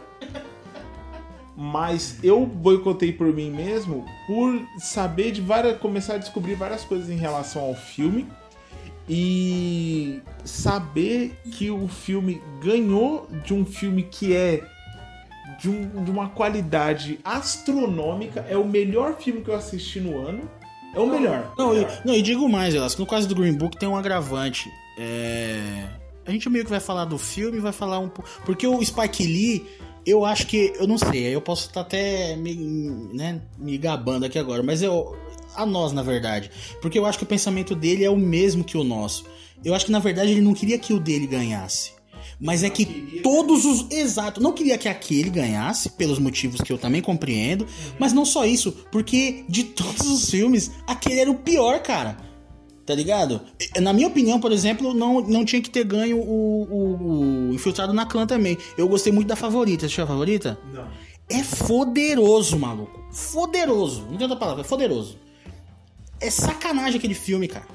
Speaker 1: mas eu boicotei por mim mesmo por saber de várias. começar a descobrir várias coisas em relação ao filme e saber que o filme ganhou de um filme que é de, um- de uma qualidade astronômica, é o melhor filme que eu assisti no ano. É o melhor.
Speaker 2: Não, e, não, e digo mais, Elas, no caso do Green Book tem um agravante. É... A gente meio que vai falar do filme, vai falar um pouco. Porque o Spike Lee, eu acho que. Eu não sei, eu posso estar até me, né, me gabando aqui agora, mas eu. A nós, na verdade. Porque eu acho que o pensamento dele é o mesmo que o nosso. Eu acho que, na verdade, ele não queria que o dele ganhasse. Mas é que todos os. Exato, não queria que aquele ganhasse, pelos motivos que eu também compreendo. Mas não só isso, porque de todos os filmes, aquele era o pior, cara. Tá ligado? Na minha opinião, por exemplo, não, não tinha que ter ganho o, o- o Infiltrado na Clã também. Eu gostei muito da favorita. Assistiu a favorita?
Speaker 1: Não.
Speaker 2: É foderoso, maluco. Foderoso. Não tem outra palavra, é foderoso. É sacanagem aquele filme, cara.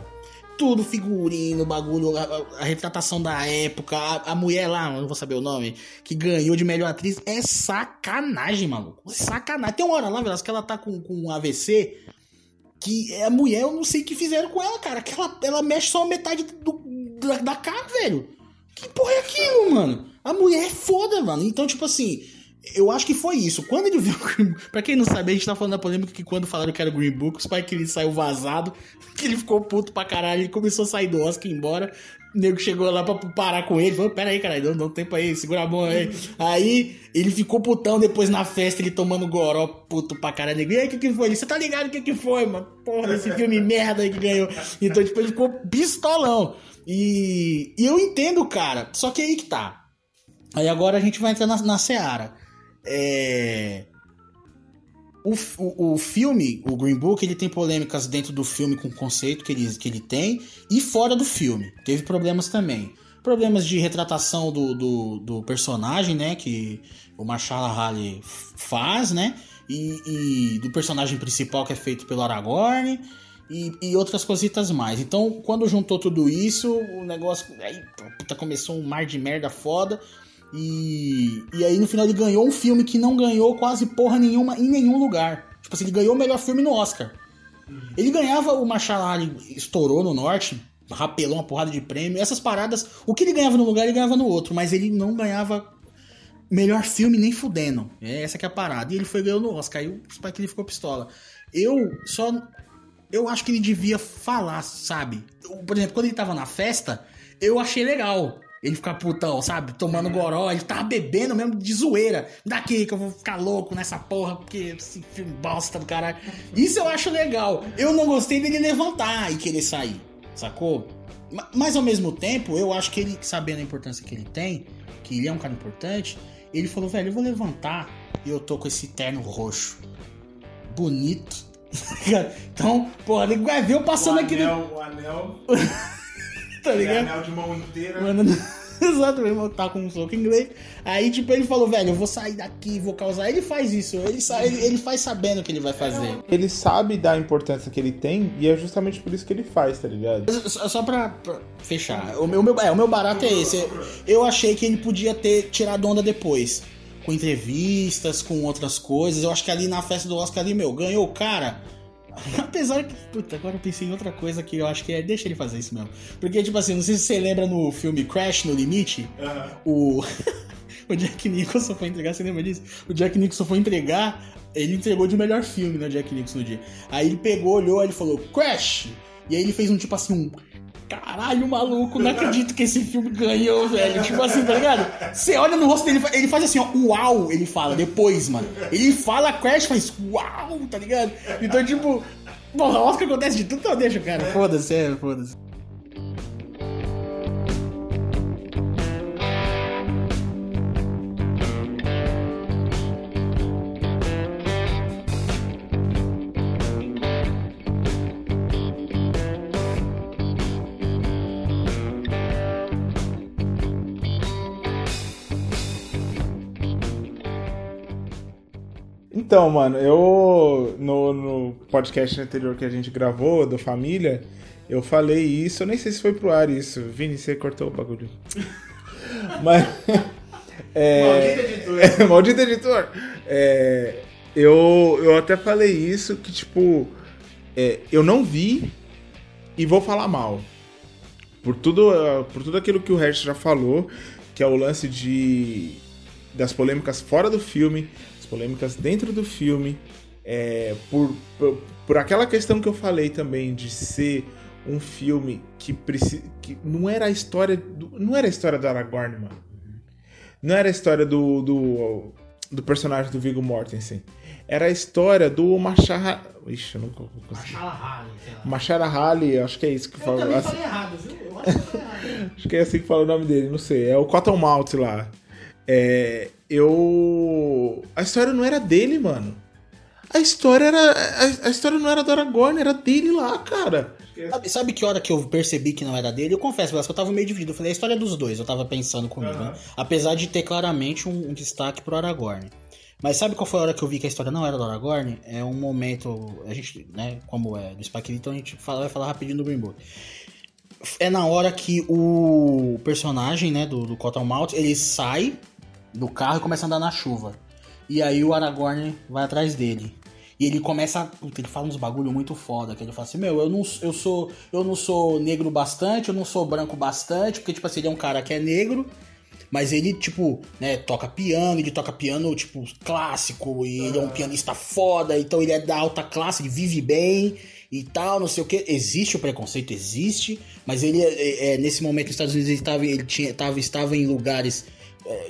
Speaker 2: Tudo figurino, bagulho, a, a- retratação da época, a, a mulher lá, não vou saber o nome, que ganhou de melhor atriz. É sacanagem, maluco. Sacanagem. Tem uma hora lá, Velasco, que ela tá com, com um AVC, que é a mulher, eu não sei o que fizeram com ela, cara. Que ela, ela mexe só metade do, da, da cara, velho. Que porra é aquilo, mano? A mulher é foda, mano. Então, tipo assim, eu acho que foi isso. Quando ele viu. o Green- pra quem não sabe, a gente tá falando da polêmica que quando falaram que era o Green Book, o Spike Lee saiu vazado, (laughs) que ele ficou puto pra caralho, ele começou a sair do Oscar e ir embora. O nego chegou lá pra parar com ele, falou: Pera aí, caralho, dá, dá um tempo aí, segura a mão aí. aí ele ficou putão depois na festa, ele tomando goró, puto pra caralho. Nego, E aí, o que que foi? Você tá ligado o que que foi, mano? Porra, esse filme (laughs) merda aí que ganhou. Então, tipo, ele ficou pistolão. E, e eu entendo, cara. Só que aí que tá. Aí agora a gente vai entrar na, na Seara. É. O, o, o filme, o Green Book, ele tem polêmicas dentro do filme com o conceito que ele, que ele tem e fora do filme. Teve problemas também. Problemas de retratação do, do, do personagem, né? Que o Marshall f- faz, né? E, e do personagem principal que é feito pelo Aragorn e, e outras cositas mais. Então, quando juntou tudo isso, o negócio. Aí, puta, começou um mar de merda foda. E, e aí no final ele ganhou um filme que não ganhou quase porra nenhuma em nenhum lugar. Tipo assim, ele ganhou o melhor filme no Oscar. Ele ganhava o Marshall Ali, estourou no norte, rapelou uma porrada de prêmio, essas paradas. O que ele ganhava num lugar, ele ganhava no outro, mas ele não ganhava melhor filme nem fudendo. É essa que é a parada. E ele foi ganhou no Oscar. Aí o Spike Lee ficou pistola. Eu só. Eu acho que ele devia falar, sabe? Por exemplo, quando ele tava na festa, eu achei legal. Ele ficar putão, sabe? Tomando goró, ele tava bebendo mesmo de zoeira. Daqui que eu vou ficar louco nessa porra, porque esse filme bosta do caralho. Isso eu acho legal. Eu não gostei dele levantar e querer sair, sacou? Ma- Mas ao mesmo tempo, eu acho que ele, sabendo a importância que ele tem, que ele é um cara importante, ele falou, velho, eu vou levantar e eu tô com esse terno roxo. Bonito. (laughs) então, porra, ele vai ver eu passando
Speaker 1: o
Speaker 2: aqui no.
Speaker 1: anel, O anel, (laughs)
Speaker 2: Tá
Speaker 1: é
Speaker 2: ligado?
Speaker 1: anel de mão inteira.
Speaker 2: Mano, (laughs) exato, meu irmão tá com um soco em inglês. Aí, tipo, ele falou, velho, eu vou sair daqui, vou causar. Ele faz isso, ele, sa- ele, ele faz sabendo o que ele vai fazer.
Speaker 1: Ele sabe da importância que ele tem e é justamente por isso que ele faz, tá ligado?
Speaker 2: Só, só pra, pra fechar, o meu, o meu- é, o meu barato é esse. Eu achei que ele podia ter tirado onda depois. Com entrevistas, com outras coisas. Eu acho que ali na festa do Oscar ali, meu, ganhou o cara. (laughs) Apesar que. Puta, agora eu pensei em outra coisa que eu acho que é. Deixa ele fazer isso mesmo. Porque, tipo assim, não sei se você lembra no filme Crash no Limite, o. (laughs) o Jack Nicholson foi entregar, você lembra disso? O Jack Nicholson foi entregar, ele entregou de melhor filme, né, Jack Nicholson no dia. Aí ele pegou, olhou, aí ele falou, Crash! E aí ele fez um tipo assim, um. Caralho, maluco, não acredito que esse filme ganhou, velho. Tipo assim, tá ligado? Você olha no rosto dele, ele faz assim, ó, uau, ele fala, depois, mano. Ele fala Crash, faz uau, tá ligado? Então, tipo, porra, Oscar acontece de tudo, então deixa, cara. Foda-se, é, foda-se.
Speaker 1: Então, mano, eu no, no podcast anterior que a gente gravou, do Família, eu falei isso, eu nem sei se foi pro ar isso. Vini, você cortou o bagulho. (laughs) Mas. É,
Speaker 2: Maldito editor. (laughs)
Speaker 1: É, maldito editor. É, eu, eu até falei isso, que tipo, é, eu não vi e vou falar mal. Por tudo, por tudo aquilo que o Regis já falou, que é o lance de das polêmicas fora do filme, polêmicas dentro do filme, é, por, por, por aquela questão que eu falei também de ser um filme que, preci- que não era a história do, não era a história do Aragorn, mano. Não era a história do, do, do personagem do Viggo Mortensen. Era a história do Machara... Ixi, eu nunca vou conseguir. Machara Hali, acho que é isso que
Speaker 2: Eu
Speaker 1: fala.
Speaker 2: também
Speaker 1: assim-
Speaker 2: falei errado, viu? Eu acho que eu falei errado. (laughs)
Speaker 1: Acho que é assim que fala o nome dele, não sei. É o Cottonmouth lá. É, eu. A história não era dele, mano. A história era. A, a história não era do Aragorn, era dele lá, cara.
Speaker 2: Sabe, sabe que hora que eu percebi que não era dele? Eu confesso, Blas, que eu tava meio dividido. Eu falei, a história é dos dois, eu tava pensando comigo, né? Apesar de ter claramente um, um destaque pro Aragorn. Mas sabe qual foi a hora que eu vi que a história não era do Aragorn? É um momento. A gente, né, como é do Spike Lee, então a gente fala, vai falar rapidinho do Green Book. É na hora que o personagem, né, do, do Cottonmouth, ele sai do carro e começa a andar na chuva. E aí o Aragorn vai atrás dele. E ele começa, puta, ele fala uns bagulho muito foda, que ele fala assim, meu, eu não, eu sou, eu não sou negro bastante, eu não sou branco bastante, porque tipo assim, ele é um cara que é negro, mas ele tipo, né, toca piano, ele toca piano tipo clássico, e ele é um pianista foda, então ele é da alta classe, ele vive bem e tal, não sei o que. Existe o preconceito, existe, mas ele é, é, nesse momento nos Estados Unidos ele estava, ele tinha, tava, estava em lugares é,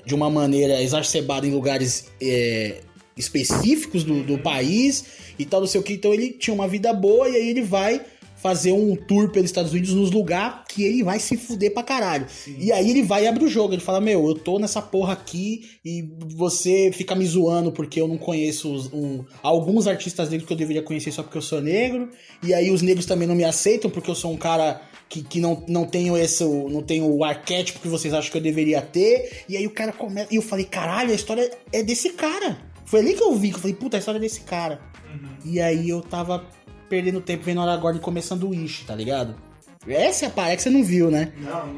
Speaker 2: de uma maneira exacerbada em lugares é, específicos do, do país e tal, não sei o que. Então ele tinha uma vida boa e aí ele vai fazer um tour pelos Estados Unidos nos lugares que ele vai se fuder pra caralho. E aí ele vai e abre o jogo. Ele fala: Meu, eu tô nessa porra aqui e você fica me zoando porque eu não conheço os- um- alguns artistas negros que eu deveria conhecer só porque eu sou negro. E aí os negros também não me aceitam porque eu sou um cara que, que não, não tenho esse. não tenho o arquétipo que vocês acham que eu deveria ter. E aí o cara começa. E eu falei: Caralho, a história é desse cara. Foi ali que eu vi, que eu falei: Puta, a história é desse cara. E aí eu tava perdendo tempo vendo Aragorn comer sanduíche, tá ligado? Essa é a parada que você não viu, né?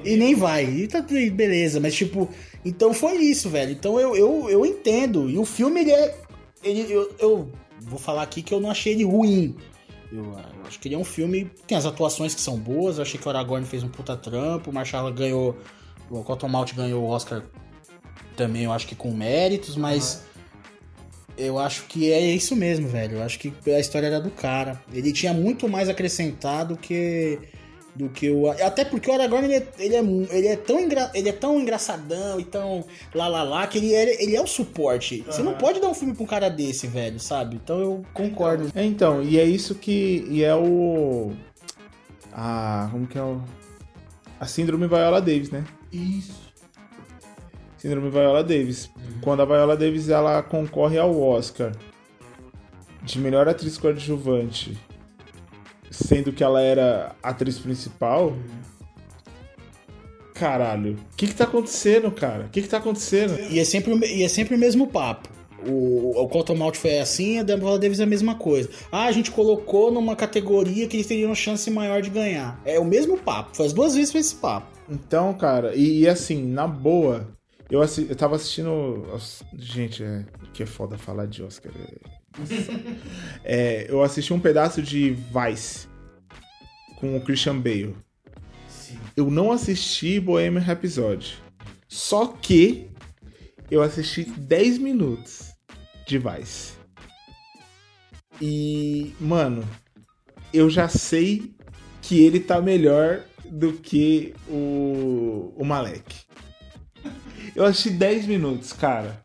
Speaker 2: E nem vai. E tá beleza. Mas, tipo, então foi isso, velho. Então eu, eu, eu entendo. E o filme, ele é. Ele, eu, eu vou falar aqui que eu não achei ele ruim. Eu, eu acho que ele é um filme. Tem as atuações que são boas. Eu achei que o Aragorn fez um puta trampo. O Marshall ganhou. O Cottonmouth ganhou o Oscar também, eu acho que com méritos, mas. Eu acho que é isso mesmo, velho. Eu acho que a história era do cara. Ele tinha muito mais acrescentado que do que o até porque o Aragorn ele é, ele é, ele é tão engra, ele é tão engraçadão e tão lá lá lá que ele é, ele é o suporte. Você não pode dar um filme pra um cara desse, velho, sabe? Então eu concordo.
Speaker 1: É, então, e é isso que. E é o. A. Como que é o. A Síndrome Viola Davis, né?
Speaker 2: Isso.
Speaker 1: Síndrome Viola Davis. Quando a Viola Davis ela concorre ao Oscar de melhor atriz coadjuvante, sendo que ela era atriz principal. Caralho, o que que tá acontecendo, cara? O que que tá acontecendo?
Speaker 2: E é sempre, e é sempre o mesmo papo. O, o Cottonmouth foi assim, a Débora Davis é a mesma coisa. Ah, a gente colocou numa categoria que eles teriam chance maior de ganhar. É o mesmo papo. Foi as duas vezes foi esse papo.
Speaker 1: Então, cara, e, e assim, na boa, eu, assi- eu tava assistindo. as- Gente, é, que é foda falar de Oscar. é- (laughs) É, eu assisti um pedaço de Vice com o Christian Bale. Eu não assisti Bohemian Rhapsody. Só que eu assisti 10 minutos de Vice. E, mano, eu já sei que ele tá melhor do que o, o Malek. Eu assisti 10 minutos, cara.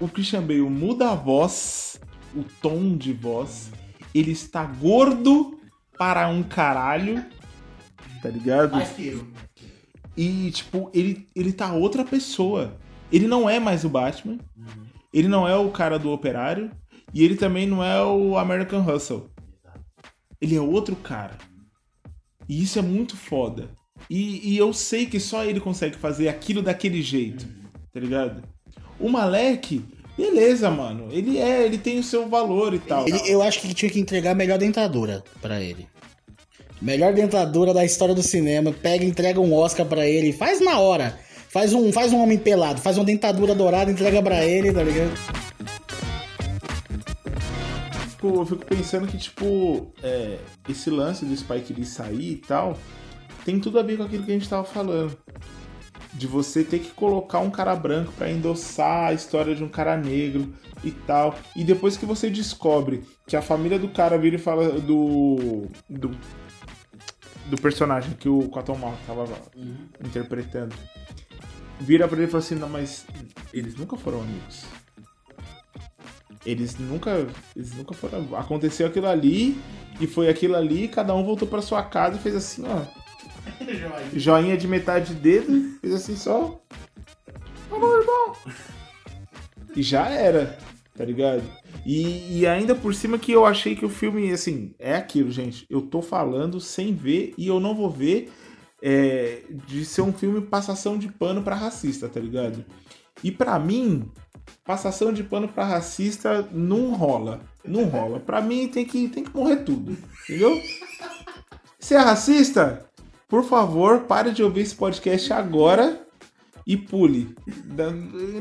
Speaker 1: O Christian Bale muda a voz, o tom de voz. Ele está gordo para um caralho. Tá ligado?
Speaker 2: Mais que eu.
Speaker 1: E, tipo, ele, ele tá outra pessoa. Ele não é mais o Batman. Ele não é o cara do operário. E ele também não é o American Hustle. Ele é outro cara. E isso é muito foda. E, e eu sei que só ele consegue fazer aquilo daquele jeito. Tá ligado? O Malek, beleza, mano. Ele é, ele tem o seu valor e tal.
Speaker 2: Ele- eu acho que ele tinha que entregar a melhor dentadura pra ele. Melhor dentadura da história do cinema. Pega, e entrega um Oscar pra ele. Faz na hora. Faz um, faz um homem pelado. Faz uma dentadura dourada, entrega pra ele, tá ligado?
Speaker 1: Tipo, eu fico pensando que, tipo, é, esse lance do Spike Lee sair e tal, tem tudo a ver com aquilo que a gente tava falando. De você ter que colocar um cara branco pra endossar a história de um cara negro e tal. E depois que você descobre que a família do cara vira e fala do. do, do personagem que o Cotton Mouth tava interpretando. Vira pra ele e fala assim, não, mas eles nunca foram amigos. Eles nunca. Eles nunca foram. Aconteceu aquilo ali, e foi aquilo ali, cada um voltou pra sua casa e fez assim, ó. Joinha de metade de dedo, fez assim só. Alô, irmão! E já era, tá ligado? E, e ainda por cima que eu achei que o filme, assim, é aquilo, gente. Eu tô falando sem ver e eu não vou ver é, de ser um filme passação de pano pra racista, tá ligado? E pra mim, passação de pano pra racista não rola. Não rola. Pra mim tem que, tem que morrer tudo. Entendeu? Se é racista, por favor, pare de ouvir esse podcast agora e pule.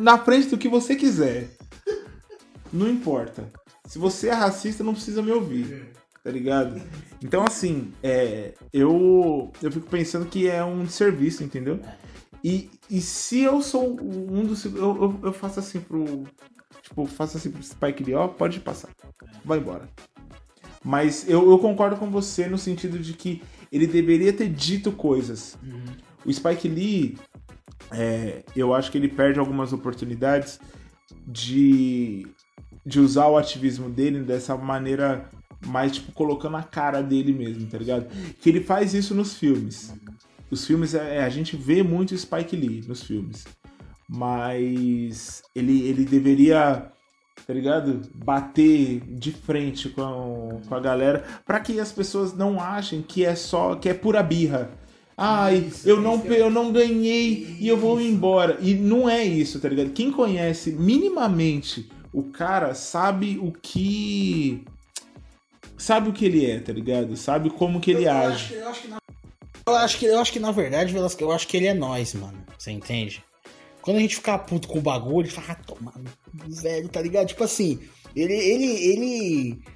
Speaker 1: Na frente do que você quiser. Não importa. Se você é racista, não precisa me ouvir. Tá ligado? Então, assim, é, eu, eu fico pensando que é um serviço, entendeu? E, e se eu sou um dos. Eu, eu, eu faço assim pro. Tipo, faço assim pro Spike Lee, ó, pode passar. Vai embora. Mas eu, eu concordo com você no sentido de que ele deveria ter dito coisas. O Spike Lee, é, eu acho que ele perde algumas oportunidades de, de usar o ativismo dele dessa maneira mais, tipo, colocando a cara dele mesmo, tá ligado? Que ele faz isso nos filmes. Os filmes, é, a gente vê muito o Spike Lee nos filmes. Mas ele, ele deveria, tá ligado? Bater de frente com a, com a galera pra que as pessoas não achem que é só, que é pura birra. Ai, eu não, eu não ganhei e eu vou embora. E não é isso, tá ligado? Quem conhece minimamente o cara sabe o que. Sabe o que ele é, tá ligado? Sabe como que ele
Speaker 2: eu
Speaker 1: age.
Speaker 2: Acho, eu, acho que na... eu acho que eu acho que na verdade, Velasco, eu acho que ele é nós, mano. Você entende? Quando a gente ficar puto com o bagulho, ele fala, ah, toma, velho, tá ligado? Tipo assim, ele. ele. ele. (laughs)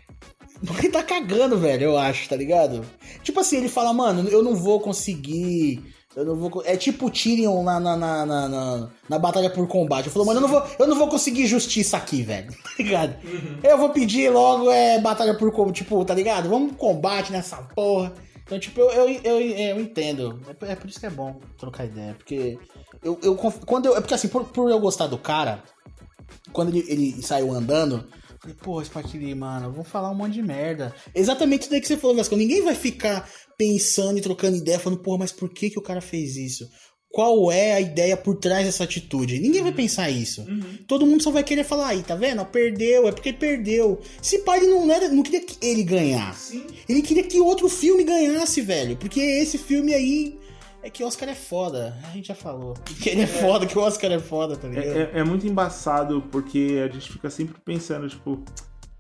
Speaker 2: Ele tá cagando, velho, eu acho, tá ligado? Tipo assim, ele fala, mano, eu não vou conseguir. Eu não vou. É tipo o Tyrion na, na, na, na, na- na batalha por combate. Eu falo, mano, eu não, vou, eu não vou conseguir justiça aqui, velho. (laughs) Tá ligado? Eu vou pedir logo é, batalha por combate. Tipo, tá ligado? Vamos combate nessa porra. Então, tipo, eu, eu, eu, eu entendo. É É por isso que é bom trocar ideia. Porque eu, eu quando eu, é porque assim, por, por eu gostar do cara, quando ele, ele saiu andando, eu falei, pô, Spike Lee, mano, vamos falar um monte de merda. Exatamente isso daí que você falou, Vasco. Ninguém vai ficar pensando e trocando ideia, falando, porra, mas por que, que o cara fez isso? Qual é a ideia por trás dessa atitude? Ninguém vai pensar isso. Todo mundo só vai querer falar, aí, tá vendo? Perdeu, é porque perdeu. Se pai ele não, era, não queria que ele ganhasse. Ele queria que outro filme ganhasse, velho. Porque esse filme aí é que o Oscar é foda. A gente já falou. (laughs) Que ele é foda, que o Oscar é foda, tá ligado?
Speaker 1: É, é- é muito embaçado porque a gente fica sempre pensando, tipo,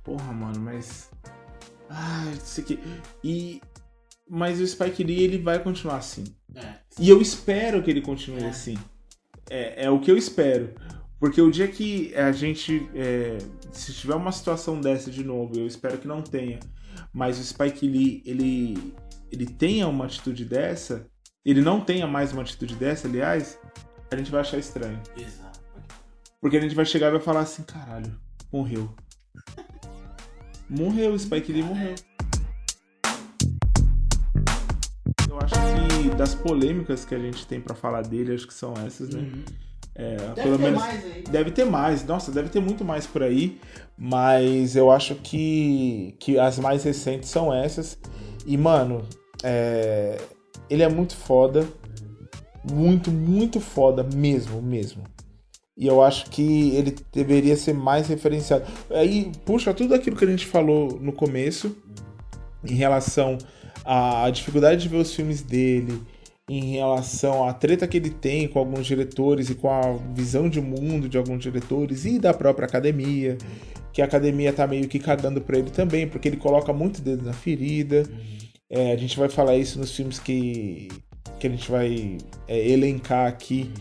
Speaker 1: porra, mano, mas. Ah, isso aqui. E. Mas o Spike Lee ele vai continuar assim.
Speaker 2: É.
Speaker 1: E eu espero que ele continue
Speaker 2: É.
Speaker 1: assim. É, é o que eu espero. Porque o dia que a gente. é, se tiver uma situação dessa de novo, eu espero que não tenha, mas o Spike Lee ele, ele tenha uma atitude dessa, ele não tenha mais uma atitude dessa, aliás, a gente vai achar estranho.
Speaker 2: Exato.
Speaker 1: Porque a gente vai chegar e vai falar assim: caralho, morreu. Morreu, o Spike Lee morreu. Eu acho que das polêmicas que a gente tem pra falar dele, acho que são essas, né? É, pelo menos
Speaker 2: aí.
Speaker 1: deve ter mais, nossa, deve ter muito mais por aí, mas eu acho que, que as mais recentes são essas. E, mano, é, ele é muito foda. Muito, muito foda mesmo, mesmo. E eu acho que ele deveria ser mais referenciado. Aí puxa tudo aquilo que a gente falou no começo em relação à dificuldade de ver os filmes dele, em relação à treta que ele tem com alguns diretores e com a visão de mundo de alguns diretores e da própria academia, que a academia tá meio que cagando pra ele também, porque ele coloca muito dedo na ferida. É, a gente vai falar isso nos filmes que, que a gente vai é, elencar aqui.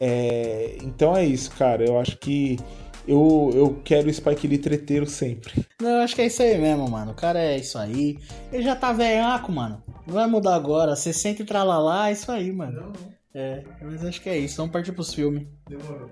Speaker 1: É, então é isso, cara. Eu acho que eu, eu quero o Spike Lee treteiro sempre.
Speaker 2: Não, eu acho que é isso aí mesmo, mano. O cara é isso aí. Ele já tá velhaco, mano. Não vai mudar agora. 60 e tralalá, é isso aí, mano. É, mas acho que é isso. Vamos partir pros filmes.
Speaker 1: Demorou.